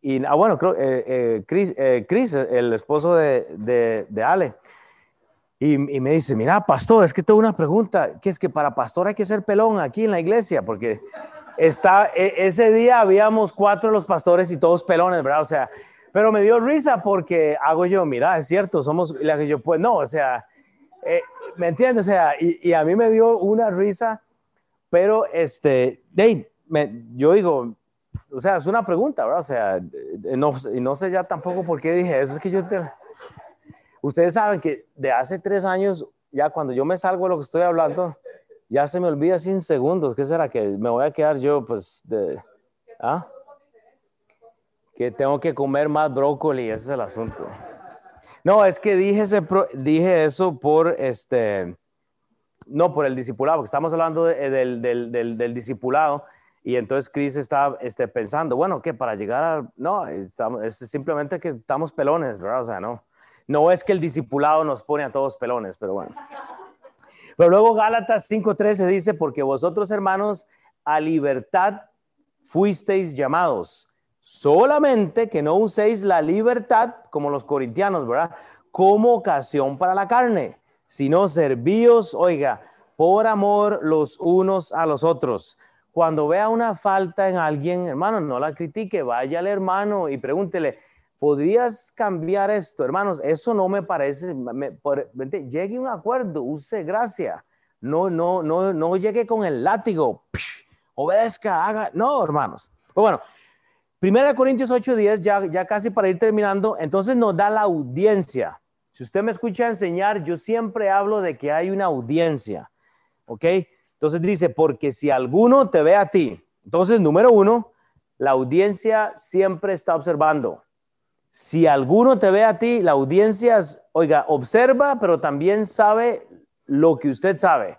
y, ah, bueno, creo, eh, eh, Chris, eh, Chris, el esposo de, de, Ale, y, me dice, mira, pastor, es que tengo una pregunta, que es que para pastor hay que ser pelón aquí en la iglesia, porque Está, e, ese día habíamos cuatro los pastores y todos pelones, ¿verdad? O sea, pero me dio risa porque hago yo, mira, es cierto, somos, la que yo, pues no, o sea, eh, ¿me entiendes? O sea, y, a mí me dio una risa, pero este, Dave, yo digo, o sea, es una pregunta, ¿verdad? O sea, eh, no, no sé ya tampoco por qué dije eso, es que yo te... Ustedes saben que de hace tres años, ya cuando yo me salgo de lo que estoy hablando, ya se me olvida sin segundos. ¿Qué será que me voy a quedar yo, pues, de... ¿ah? Que tengo que comer más brócoli, ese es el asunto. No, es que dije, ese, dije eso por este, no por el discipulado, porque estamos hablando del, del, del, del, discipulado y entonces Chris está este, pensando, bueno, que para llegar a, no, estamos, es simplemente que estamos pelones, ¿verdad? O sea, no, no es que el discipulado nos pone a todos pelones, pero bueno. Pero luego Gálatas 5:13 dice, porque vosotros hermanos a libertad fuisteis llamados, solamente que no uséis la libertad como los corintianos, ¿verdad? Como ocasión para la carne, sino servíos, oiga, por amor los unos a los otros. Cuando vea una falta en alguien, hermano, no la critique, vaya al hermano y pregúntele, ¿podrías cambiar esto? Hermanos, eso no me parece, llegue a un acuerdo, use gracia, no, no, no, no llegue con el látigo, obedezca, haga, no, hermanos. Pues bueno, 1 Corintios 8:10, ya, ya casi para ir terminando, entonces nos da la audiencia. Si usted me escucha enseñar, yo siempre hablo de que hay una audiencia, ¿ok? Entonces dice, porque si alguno te ve a ti, entonces número uno, la audiencia siempre está observando. Si alguno te ve a ti, la audiencia, oiga, observa, pero también sabe lo que usted sabe.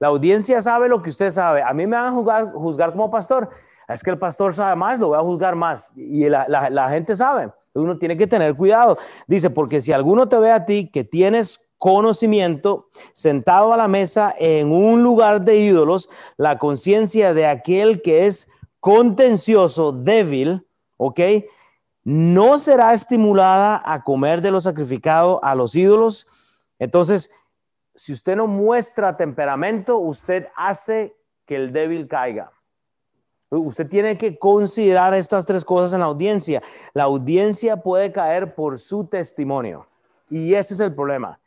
La audiencia sabe lo que usted sabe. A mí me van a juzgar, como pastor es que el pastor sabe más, lo voy a juzgar más. Y la, gente sabe, uno tiene que tener cuidado. Dice, porque si alguno te ve a ti que tienes conocimiento, sentado a la mesa en un lugar de ídolos, la conciencia de aquel que es contencioso, débil, ¿ok? No será estimulada a comer de lo sacrificado a los ídolos. Entonces, si usted no muestra temperamento, usted hace que el débil caiga. Usted tiene que considerar estas tres cosas en la audiencia. La audiencia puede caer por su testimonio. Y ese es el problema.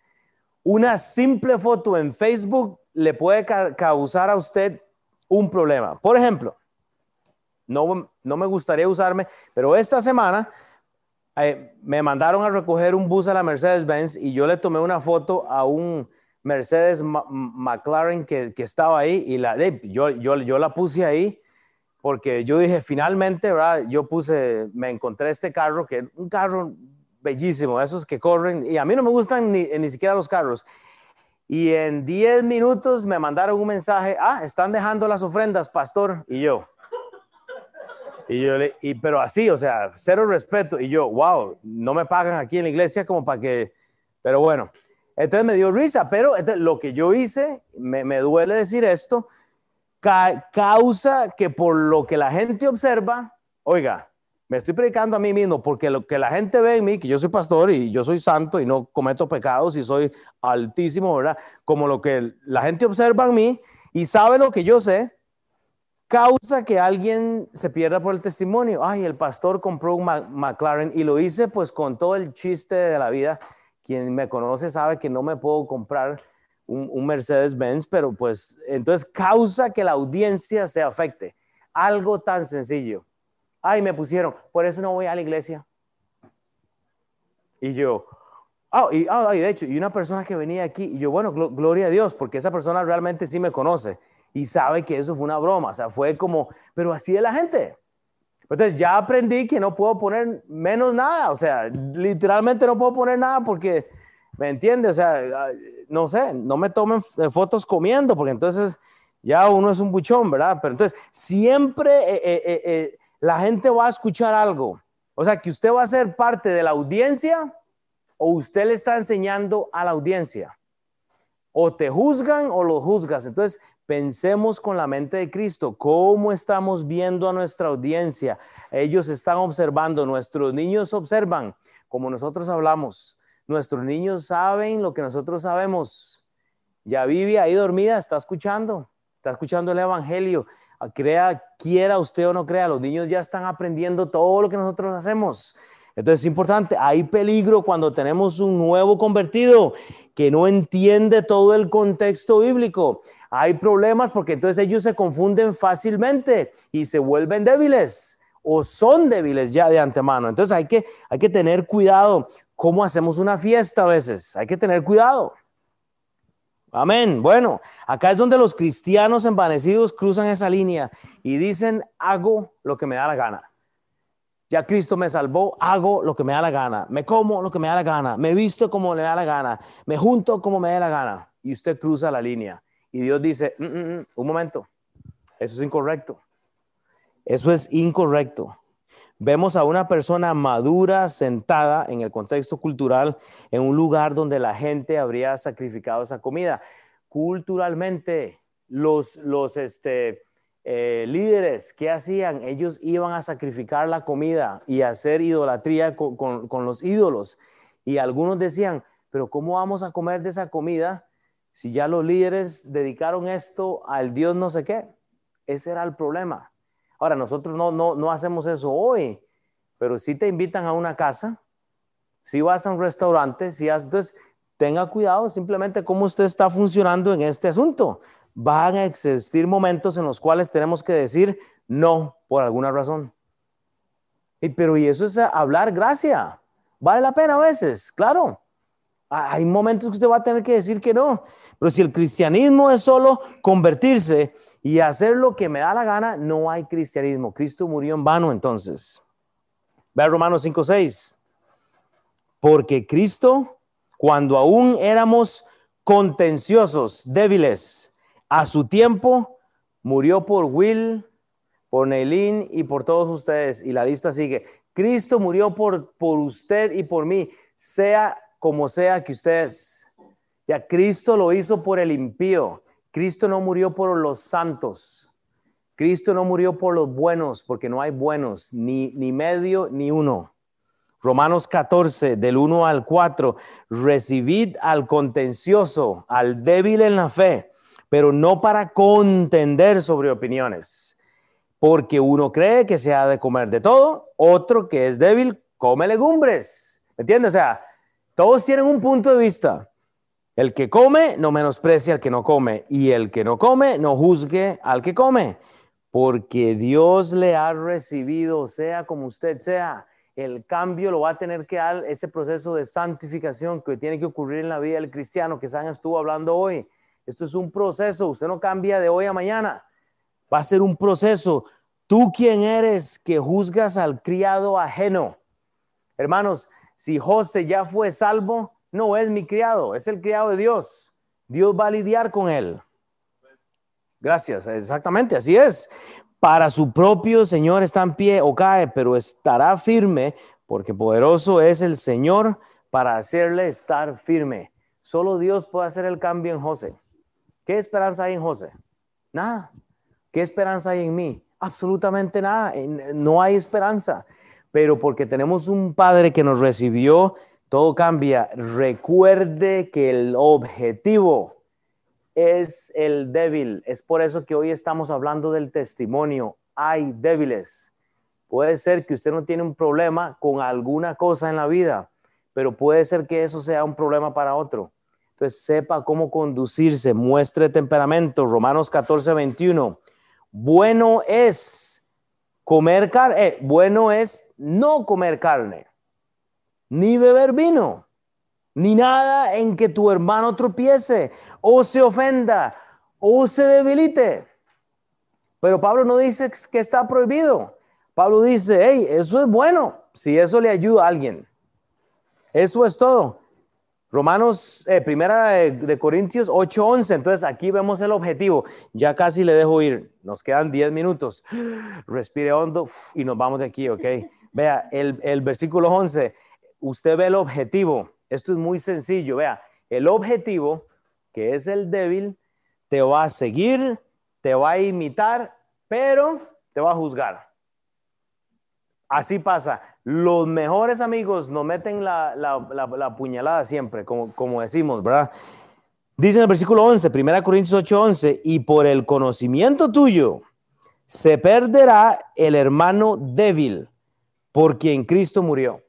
Una simple foto en Facebook le puede causar a usted un problema. Por ejemplo, no, no me gustaría usarme, pero esta semana eh, me mandaron a recoger un bus a la Mercedes-Benz y yo le tomé una foto a un Mercedes McLaren que, estaba ahí y la, yo, yo, yo la puse ahí porque yo dije, finalmente, ¿verdad? Yo puse, me encontré este carro, que un carro bellísimo, esos que corren, y a mí no me gustan ni, ni siquiera los carros. Y en 10 minutos me mandaron un mensaje, ah, están dejando las ofrendas, pastor, y yo. Y yo le, y, pero así, o sea, cero respeto. Y yo, wow, no me pagan aquí en la iglesia como para que, pero bueno. Entonces me dio risa, pero lo que yo hice, me, me duele decir esto, causa que por lo que la gente observa, oiga, me estoy predicando a mí mismo porque lo que la gente ve en mí, que yo soy pastor y yo soy santo y no cometo pecados y soy altísimo, ¿verdad? Como lo que la gente observa en mí y sabe lo que yo sé, causa que alguien se pierda por el testimonio. Ay, el pastor compró un McLaren y lo hice pues con todo el chiste de la vida. Quien me conoce sabe que no me puedo comprar un, Mercedes-Benz, pero pues entonces causa que la audiencia se afecte. Algo tan sencillo. Ay, me pusieron, por eso no voy a la iglesia. Y yo, oh, y, oh, de hecho, y una persona que venía aquí, y yo, bueno, gloria a Dios, porque esa persona realmente sí me conoce y sabe que eso fue una broma, o sea, fue como, pero así es la gente. Entonces ya aprendí que no puedo poner menos nada, o sea, literalmente no puedo poner nada porque, ¿me entiendes? O sea, no sé, no me tomen fotos comiendo, porque entonces ya uno es un buchón, ¿verdad? Pero entonces siempre eh, eh, eh, la gente va a escuchar algo. O sea, que usted va a ser parte de la audiencia o usted le está enseñando a la audiencia. O te juzgan o lo juzgas. Entonces, pensemos con la mente de Cristo. ¿Cómo estamos viendo a nuestra audiencia? Ellos están observando, nuestros niños observan, como nosotros hablamos. Nuestros niños saben lo que nosotros sabemos. Ya vive ahí dormida, está escuchando, está escuchando el Evangelio. Crea, quiera usted o no crea, los niños ya están aprendiendo todo lo que nosotros hacemos. Entonces es importante, hay peligro cuando tenemos un nuevo convertido que no entiende todo el contexto bíblico. Hay problemas porque entonces ellos se confunden fácilmente y se vuelven débiles o son débiles ya de antemano. Entonces hay que, hay que tener cuidado cómo hacemos una fiesta a veces. Hay que tener cuidado. Amén. Bueno, acá es donde los cristianos envanecidos cruzan esa línea y dicen, hago lo que me da la gana. Ya Cristo me salvó, hago lo que me da la gana. Me como lo que me da la gana. Me visto como le da la gana. Me junto como me da la gana. Y usted cruza la línea. Y Dios dice, mm, mm, mm, un momento, eso es incorrecto. Eso es incorrecto. Vemos a una persona madura sentada en el contexto cultural en un lugar donde la gente habría sacrificado esa comida. Culturalmente, los, los este, eh, líderes, ¿qué hacían? Ellos iban a sacrificar la comida y hacer idolatría con, con los ídolos. Y algunos decían, pero ¿cómo vamos a comer de esa comida si ya los líderes dedicaron esto al Dios no sé qué? Ese era el problema. Ahora, nosotros no, no, no hacemos eso hoy, pero si te invitan a una casa, si vas a un restaurante, si has, entonces tenga cuidado simplemente cómo usted está funcionando en este asunto. Van a existir momentos en los cuales tenemos que decir no por alguna razón. Y, pero y eso es hablar gracia. Vale la pena a veces, claro. Hay momentos que usted va a tener que decir que no. Pero si el cristianismo es solo convertirse y hacer lo que me da la gana, no hay cristianismo. Cristo murió en vano entonces. Ve a Romanos 5:6. Porque Cristo, cuando aún éramos contenciosos, débiles, a su tiempo, murió por Will, por Neilín y por todos ustedes. Y la lista sigue. Cristo murió por, por usted y por mí, sea como sea que ustedes ya Cristo lo hizo por el impío. Cristo no murió por los santos. Cristo no murió por los buenos, porque no hay buenos, ni, ni medio ni uno. Romanos 14, del 1 al 4, recibid al contencioso, al débil en la fe, pero no para contender sobre opiniones, porque uno cree que se ha de comer de todo, otro que es débil come legumbres. ¿Entiendes? O sea, todos tienen un punto de vista. El que come no menosprecia al que no come y el que no come no juzgue al que come, porque Dios le ha recibido, sea como usted sea. El cambio lo va a tener que dar ese proceso de santificación que tiene que ocurrir en la vida del cristiano, que San estuvo hablando hoy. Esto es un proceso, usted no cambia de hoy a mañana. Va a ser un proceso. Tú quién eres que juzgas al criado ajeno. Hermanos, si José ya fue salvo, no es mi criado, es el criado de Dios. Dios va a lidiar con él. Gracias, exactamente, así es. Para su propio Señor está en pie o cae, pero estará firme, porque poderoso es el Señor para hacerle estar firme. Solo Dios puede hacer el cambio en José. ¿Qué esperanza hay en José? Nada. ¿Qué esperanza hay en mí? Absolutamente nada. No hay esperanza. Pero porque tenemos un Padre que nos recibió todo cambia. Recuerde que el objetivo es el débil. Es por eso que hoy estamos hablando del testimonio. Hay débiles. Puede ser que usted no tiene un problema con alguna cosa en la vida, pero puede ser que eso sea un problema para otro. Entonces sepa cómo conducirse, muestre temperamento. Romanos 14, 21. Bueno es comer carne, eh, bueno es no comer carne ni beber vino, ni nada en que tu hermano tropiece o se ofenda o se debilite. Pero Pablo no dice que está prohibido. Pablo dice, hey, eso es bueno si eso le ayuda a alguien. Eso es todo. Romanos, eh, primera de, de Corintios 8:11. Entonces aquí vemos el objetivo. Ya casi le dejo ir. Nos quedan 10 minutos. *gasps* Respire hondo y nos vamos de aquí, ¿ok? Vea, el, versículo 11 usted ve el objetivo. Esto es muy sencillo. Vea, el objetivo, que es el débil, te va a seguir, te va a imitar, pero te va a juzgar. Así pasa. Los mejores amigos nos meten la, puñalada siempre, como, como decimos, ¿verdad? Dice en el versículo 11, 1 Corintios 8, 11, y por el conocimiento tuyo se perderá el hermano débil, por quien Cristo murió.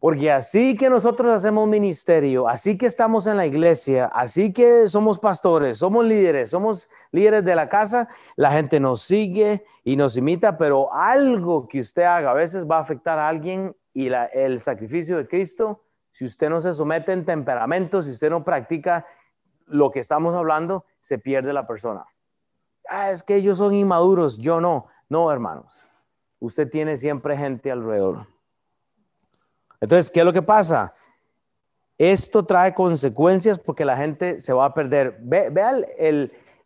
Porque así que nosotros hacemos ministerio, así que estamos en la iglesia, así que somos pastores, somos líderes, somos líderes de la casa, la gente nos sigue y nos imita, pero algo que usted haga a veces va a afectar a alguien y el sacrificio de Cristo, si usted no se somete en temperamento, si usted no practica lo que estamos hablando, se pierde la persona. Ah, es que ellos son inmaduros, yo no. No, hermanos. Usted tiene siempre gente alrededor. Entonces, ¿qué es lo que pasa? Esto trae consecuencias porque la gente se va a perder. Ve,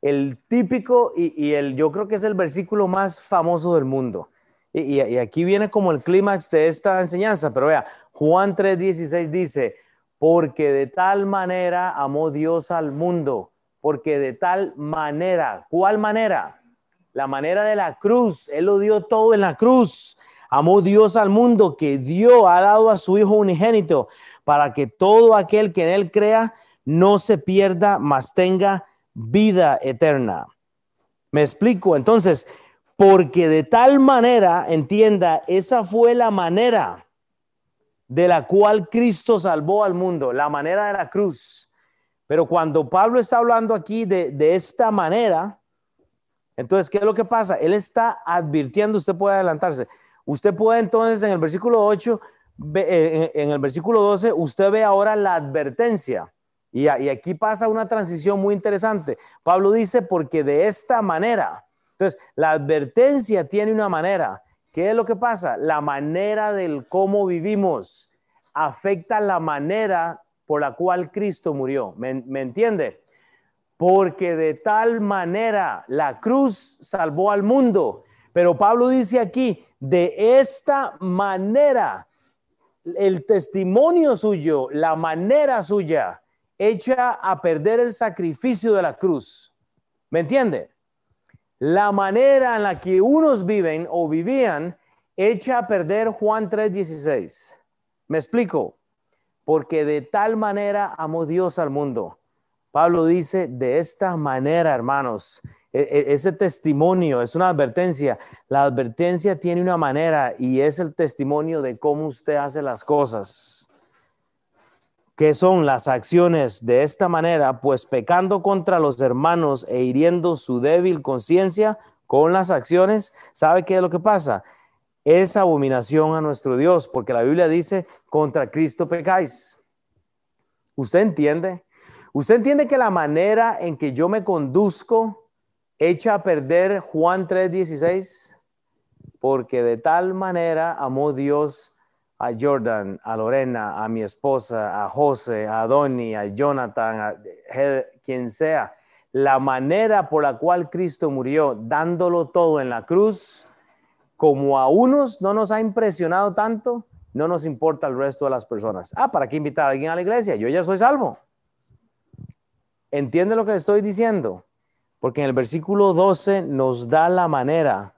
el, típico y, el, yo creo que es el versículo más famoso del mundo. Y, y aquí viene como el clímax de esta enseñanza, pero vea, Juan 3:16 dice, porque de tal manera amó Dios al mundo, porque de tal manera, ¿cuál manera? La manera de la cruz, Él lo dio todo en la cruz. Amó Dios al mundo que dio, ha dado a su Hijo unigénito para que todo aquel que en Él crea no se pierda, mas tenga vida eterna. Me explico. Entonces, Porque de tal manera, entienda, esa fue la manera de la cual Cristo salvó al mundo, la manera de la cruz. Pero cuando Pablo está hablando aquí de, de esta manera, entonces, ¿qué es lo que pasa? Él está advirtiendo, usted puede adelantarse. Usted puede entonces en el versículo 8, eh, en el versículo 12, usted ve ahora la advertencia. Y, aquí pasa una transición muy interesante. Pablo dice, porque de esta manera, entonces, la advertencia tiene una manera. ¿Qué es lo que pasa? La manera del cómo vivimos afecta la manera por la cual Cristo murió. ¿Me, me entiende? Porque de tal manera la cruz salvó al mundo. Pero Pablo dice aquí, de esta manera, el testimonio suyo, la manera suya, echa a perder el sacrificio de la cruz. ¿Me entiende? La manera en la que unos viven o vivían echa a perder Juan 3:16. ¿Me explico? Porque de tal manera amó Dios al mundo. Pablo dice, de esta manera, hermanos, e, e, ese testimonio es una advertencia. La advertencia tiene una manera y es el testimonio de cómo usted hace las cosas. ¿Qué son las acciones de esta manera? Pues pecando contra los hermanos e hiriendo su débil conciencia con las acciones, ¿sabe qué es lo que pasa? Es abominación a nuestro Dios, porque la Biblia dice, contra Cristo pecáis. ¿Usted entiende? ¿Usted entiende que la manera en que yo me conduzco echa a perder Juan 3:16? Porque de tal manera amó Dios a Jordan, a Lorena, a mi esposa, a José, a Donny, a Jonathan, a quien sea, la manera por la cual Cristo murió, dándolo todo en la cruz, como a unos no nos ha impresionado tanto, no nos importa el resto de las personas. Ah, ¿para qué invitar a alguien a la iglesia? Yo ya soy salvo. ¿Entiende lo que le estoy diciendo? Porque en el versículo 12 nos da la manera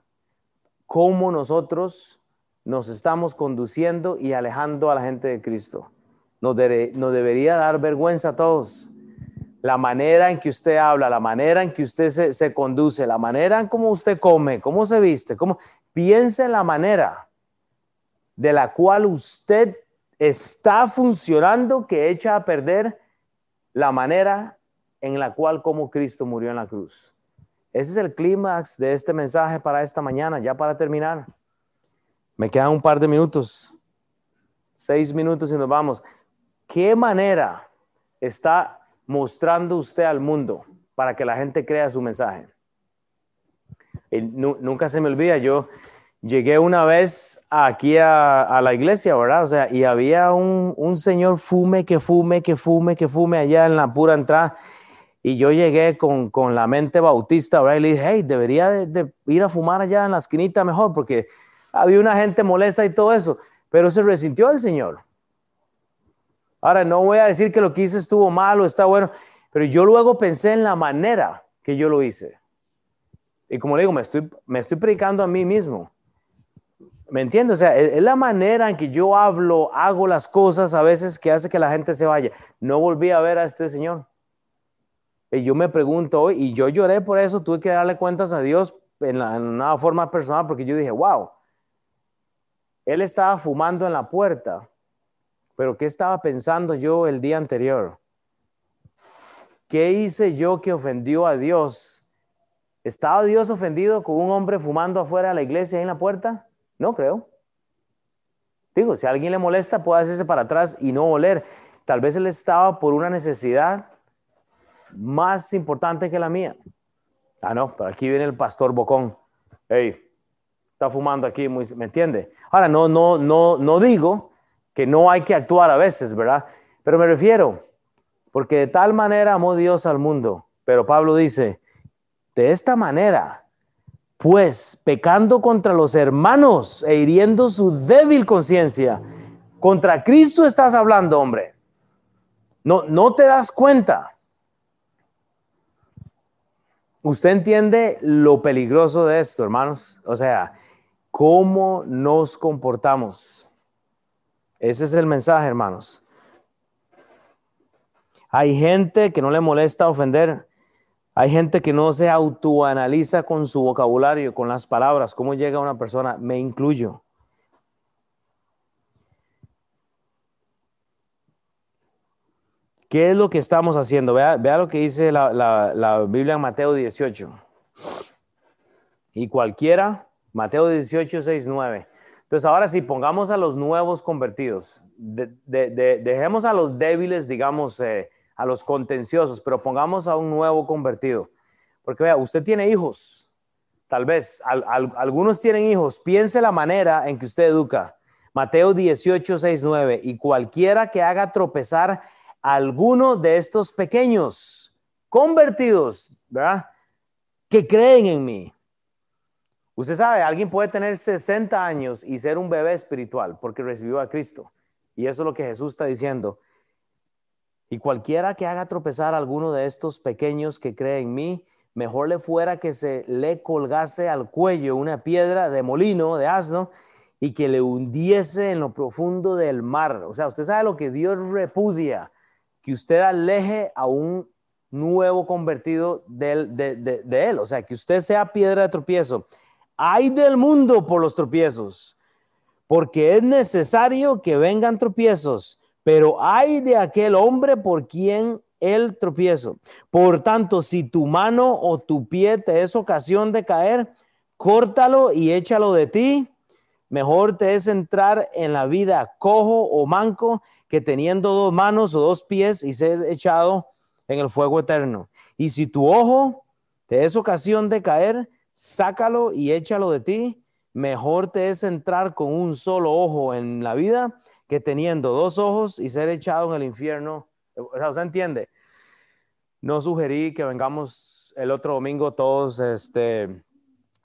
como nosotros nos estamos conduciendo y alejando a la gente de Cristo. Nos, debería dar vergüenza a todos. La manera en que usted habla, la manera en que usted se, conduce, la manera en cómo usted come, cómo se viste, cómo... Piense en la manera de la cual usted está funcionando que echa a perder la manera en la cual como Cristo murió en la cruz. Ese es el clímax de este mensaje para esta mañana, ya para terminar. Me quedan un par de minutos, seis minutos y nos vamos. ¿Qué manera está mostrando usted al mundo para que la gente crea su mensaje? nunca se me olvida, yo llegué una vez aquí a, la iglesia, ¿verdad? O sea, y había un, señor fume, que fume, que fume, que fume allá en la pura entrada. Y yo llegué con, la mente bautista, ¿verdad? Y le dije, hey, debería de ir a fumar allá en la esquinita mejor, porque había una gente molesta y todo eso, pero se resintió el Señor. Ahora, no voy a decir que lo que hice estuvo mal o está bueno, pero yo luego pensé en la manera que yo lo hice. Y como le digo, me estoy, me estoy predicando a mí mismo. ¿Me entiendes? O sea, es, la manera en que yo hablo, hago las cosas a veces que hace que la gente se vaya. No volví a ver a este señor. Y yo me pregunto hoy, y yo lloré por eso, tuve que darle cuentas a Dios en, en una forma personal, porque yo dije, wow, él estaba fumando en la puerta, pero ¿qué estaba pensando yo el día anterior? ¿Qué hice yo que ofendió a Dios? ¿Estaba Dios ofendido con un hombre fumando afuera de la iglesia en la puerta? No creo. Digo, si a alguien le molesta, puede hacerse para atrás y no oler. Tal vez él estaba por una necesidad más importante que la mía. Ah, no, pero aquí viene el pastor Bocón. Hey, está fumando aquí, ¿me entiende? Ahora, no, no, no, no digo que no hay que actuar a veces, ¿verdad? Pero me refiero, porque de tal manera amó Dios al mundo. Pero Pablo dice, de esta manera, pues pecando contra los hermanos e hiriendo su débil conciencia, contra Cristo estás hablando, hombre. No, no te das cuenta. Usted entiende lo peligroso de esto, hermanos. O sea, cómo nos comportamos. Ese es el mensaje, hermanos. Hay gente que no le molesta ofender. Hay gente que no se autoanaliza con su vocabulario, con las palabras, cómo llega una persona, me incluyo. ¿Qué es lo que estamos haciendo? Vea, lo que dice la, Biblia en Mateo 18. Y cualquiera, Mateo 18, 6, 9. Entonces, ahora sí, pongamos a los nuevos convertidos. dejemos a los débiles, digamos, eh, a los contenciosos, pero pongamos a un nuevo convertido. Porque vea, usted tiene hijos, tal vez, algunos tienen hijos. Piense la manera en que usted educa. Mateo 18, 6, 9. Y cualquiera que haga tropezar alguno de estos pequeños convertidos, ¿verdad? Que creen en mí Usted sabe, alguien puede tener 60 años y ser un bebé espiritual porque recibió a Cristo. Y eso es lo que Jesús está diciendo. Y cualquiera que haga tropezar a alguno de estos pequeños que cree en mí, mejor le fuera que se le colgase al cuello una piedra de molino, de asno, y que le hundiese en lo profundo del mar. O sea, usted sabe lo que Dios repudia, que usted aleje a un nuevo convertido de, de él. O sea, que usted sea piedra de tropiezo hay del mundo por los tropiezos, porque es necesario que vengan tropiezos, pero hay de aquel hombre por quien el tropiezo. Por tanto, si tu mano o tu pie te es ocasión de caer, córtalo y échalo de ti. Mejor te es entrar en la vida cojo o manco que teniendo dos manos o dos pies y ser echado en el fuego eterno. Y si tu ojo te es ocasión de caer, sácalo y échalo de ti. Mejor te es entrar con un solo ojo en la vida que teniendo dos ojos y ser echado en el infierno. O sea, entiende? No sugerí que vengamos el otro domingo todos este,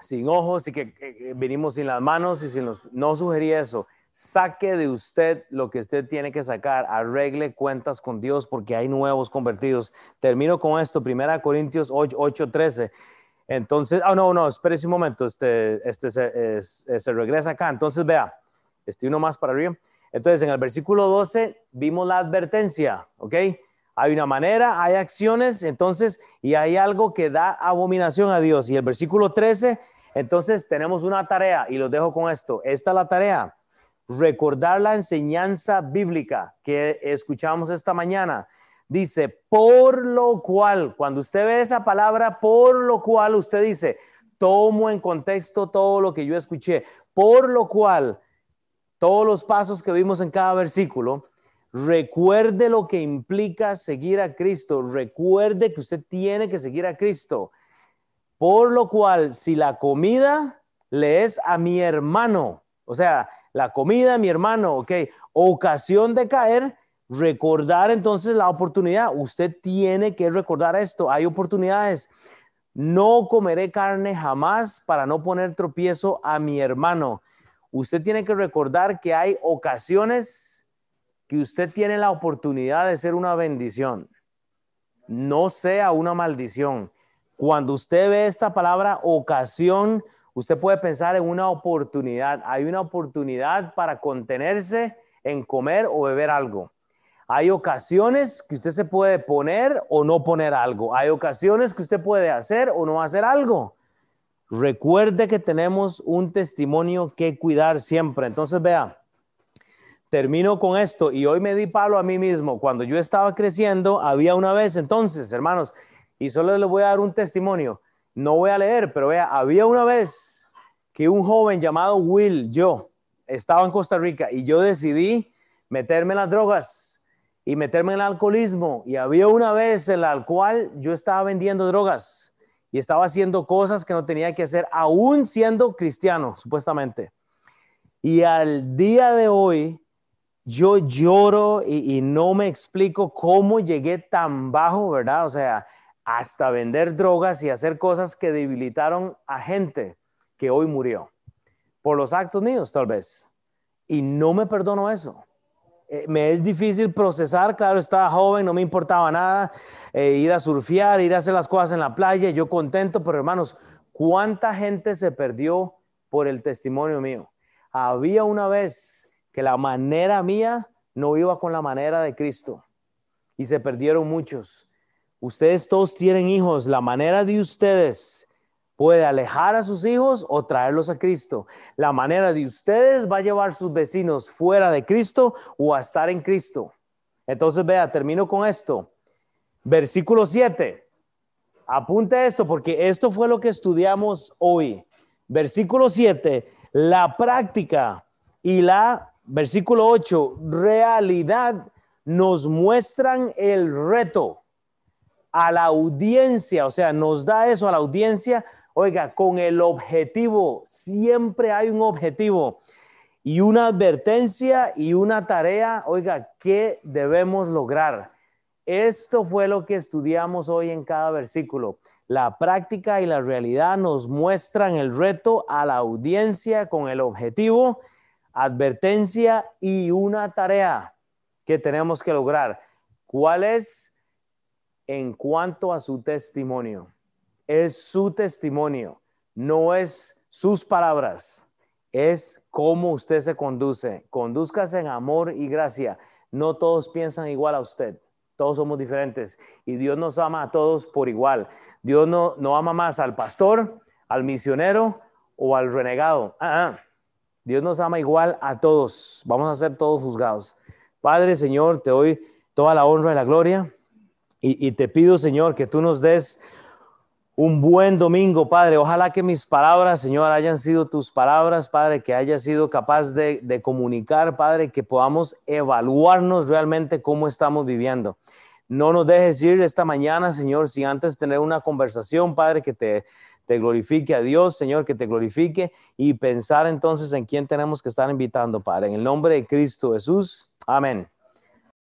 sin ojos y que, vinimos sin las manos y sin los... No sugerí eso. Saque de usted lo que usted tiene que sacar. Arregle cuentas con Dios porque hay nuevos convertidos. Termino con esto. Primera Corintios 8, 8 13. Entonces, oh, no, no, espérese un momento, este, este se, regresa acá. Entonces, vea, este uno más para arriba. Entonces, en el versículo 12 vimos la advertencia, ¿ok? Hay una manera, hay acciones, entonces, y hay algo que da abominación a Dios. Y el versículo 13, entonces tenemos una tarea, y los dejo con esto. Esta es la tarea, recordar la enseñanza bíblica que escuchamos esta mañana dice, por lo cual, cuando usted ve esa palabra, por lo cual, usted dice, tomo en contexto todo lo que yo escuché, por lo cual, todos los pasos que vimos en cada versículo, recuerde lo que implica seguir a Cristo, recuerde que usted tiene que seguir a Cristo. Por lo cual, si la comida le es a mi hermano, o sea, la comida a mi hermano, ok, ocasión de caer, recordar entonces la oportunidad. Usted tiene que recordar esto. Hay oportunidades. No comeré carne jamás para no poner tropiezo a mi hermano. Usted tiene que recordar que hay ocasiones que usted tiene la oportunidad de ser una bendición. No sea una maldición. Cuando usted ve esta palabra ocasión, usted puede pensar en una oportunidad. Hay una oportunidad para contenerse en comer o beber algo. Hay ocasiones que usted se puede poner o no poner algo. Hay ocasiones que usted puede hacer o no hacer algo. Recuerde que tenemos un testimonio que cuidar siempre. Entonces, vea, termino con esto y hoy me di palo a mí mismo. Cuando yo estaba creciendo, había una vez, entonces, hermanos, y solo les voy a dar un testimonio. No voy a leer, pero vea, había una vez que un joven llamado Will, yo, estaba en Costa Rica y yo decidí meterme en las drogas y meterme en el alcoholismo. Y había una vez en la cual yo estaba vendiendo drogas y estaba haciendo cosas que no tenía que hacer, aún siendo cristiano, supuestamente. Y al día de hoy, yo lloro y, y, no me explico cómo llegué tan bajo, ¿verdad? O sea, hasta vender drogas y hacer cosas que debilitaron a gente que hoy murió. Por los actos míos, tal vez. Y no me perdono eso. Eh, me es difícil procesar, claro, estaba joven, no me importaba nada, eh, ir a surfear, ir a hacer las cosas en la playa, yo contento, pero hermanos, ¿cuánta gente se perdió por el testimonio mío? Había una vez que la manera mía no iba con la manera de Cristo y se perdieron muchos. ustedes todos tienen hijos, la manera de ustedes puede alejar a sus hijos o traerlos a Cristo. La manera de ustedes va a llevar a sus vecinos fuera de Cristo o a estar en Cristo. Entonces, vea, termino con esto. Versículo 7. Apunte esto porque esto fue lo que estudiamos hoy. Versículo 7, la práctica y la, versículo 8, realidad nos muestran el reto a la audiencia, o sea, nos da eso a la audiencia Oiga, con el objetivo, siempre hay un objetivo y una advertencia y una tarea, oiga, ¿qué debemos lograr? Esto fue lo que estudiamos hoy en cada versículo. La práctica y la realidad nos muestran el reto a la audiencia con el objetivo, advertencia y una tarea que tenemos que lograr. ¿Cuál es? En cuanto a su testimonio es su testimonio, no es sus palabras, es cómo usted se conduce. Condúzcase en amor y gracia. No todos piensan igual a usted. Todos somos diferentes y Dios nos ama a todos por igual. Dios no, no ama más al pastor, al misionero o al renegado. Ah, ah. Dios nos ama igual a todos. Vamos a ser todos juzgados. Padre, Señor, te doy toda la honra y la gloria y, te pido, Señor, que tú nos des un buen domingo, Padre. Ojalá que mis palabras, Señor, hayan sido tus palabras, Padre, que haya sido capaz de, de, comunicar, Padre, que podamos evaluarnos realmente cómo estamos viviendo. No nos dejes ir esta mañana, Señor, sin antes tener una conversación, Padre, que te, te glorifique a Dios, Señor, que te glorifique y pensar entonces en quién tenemos que estar invitando, Padre. En el nombre de Cristo Jesús. Amén.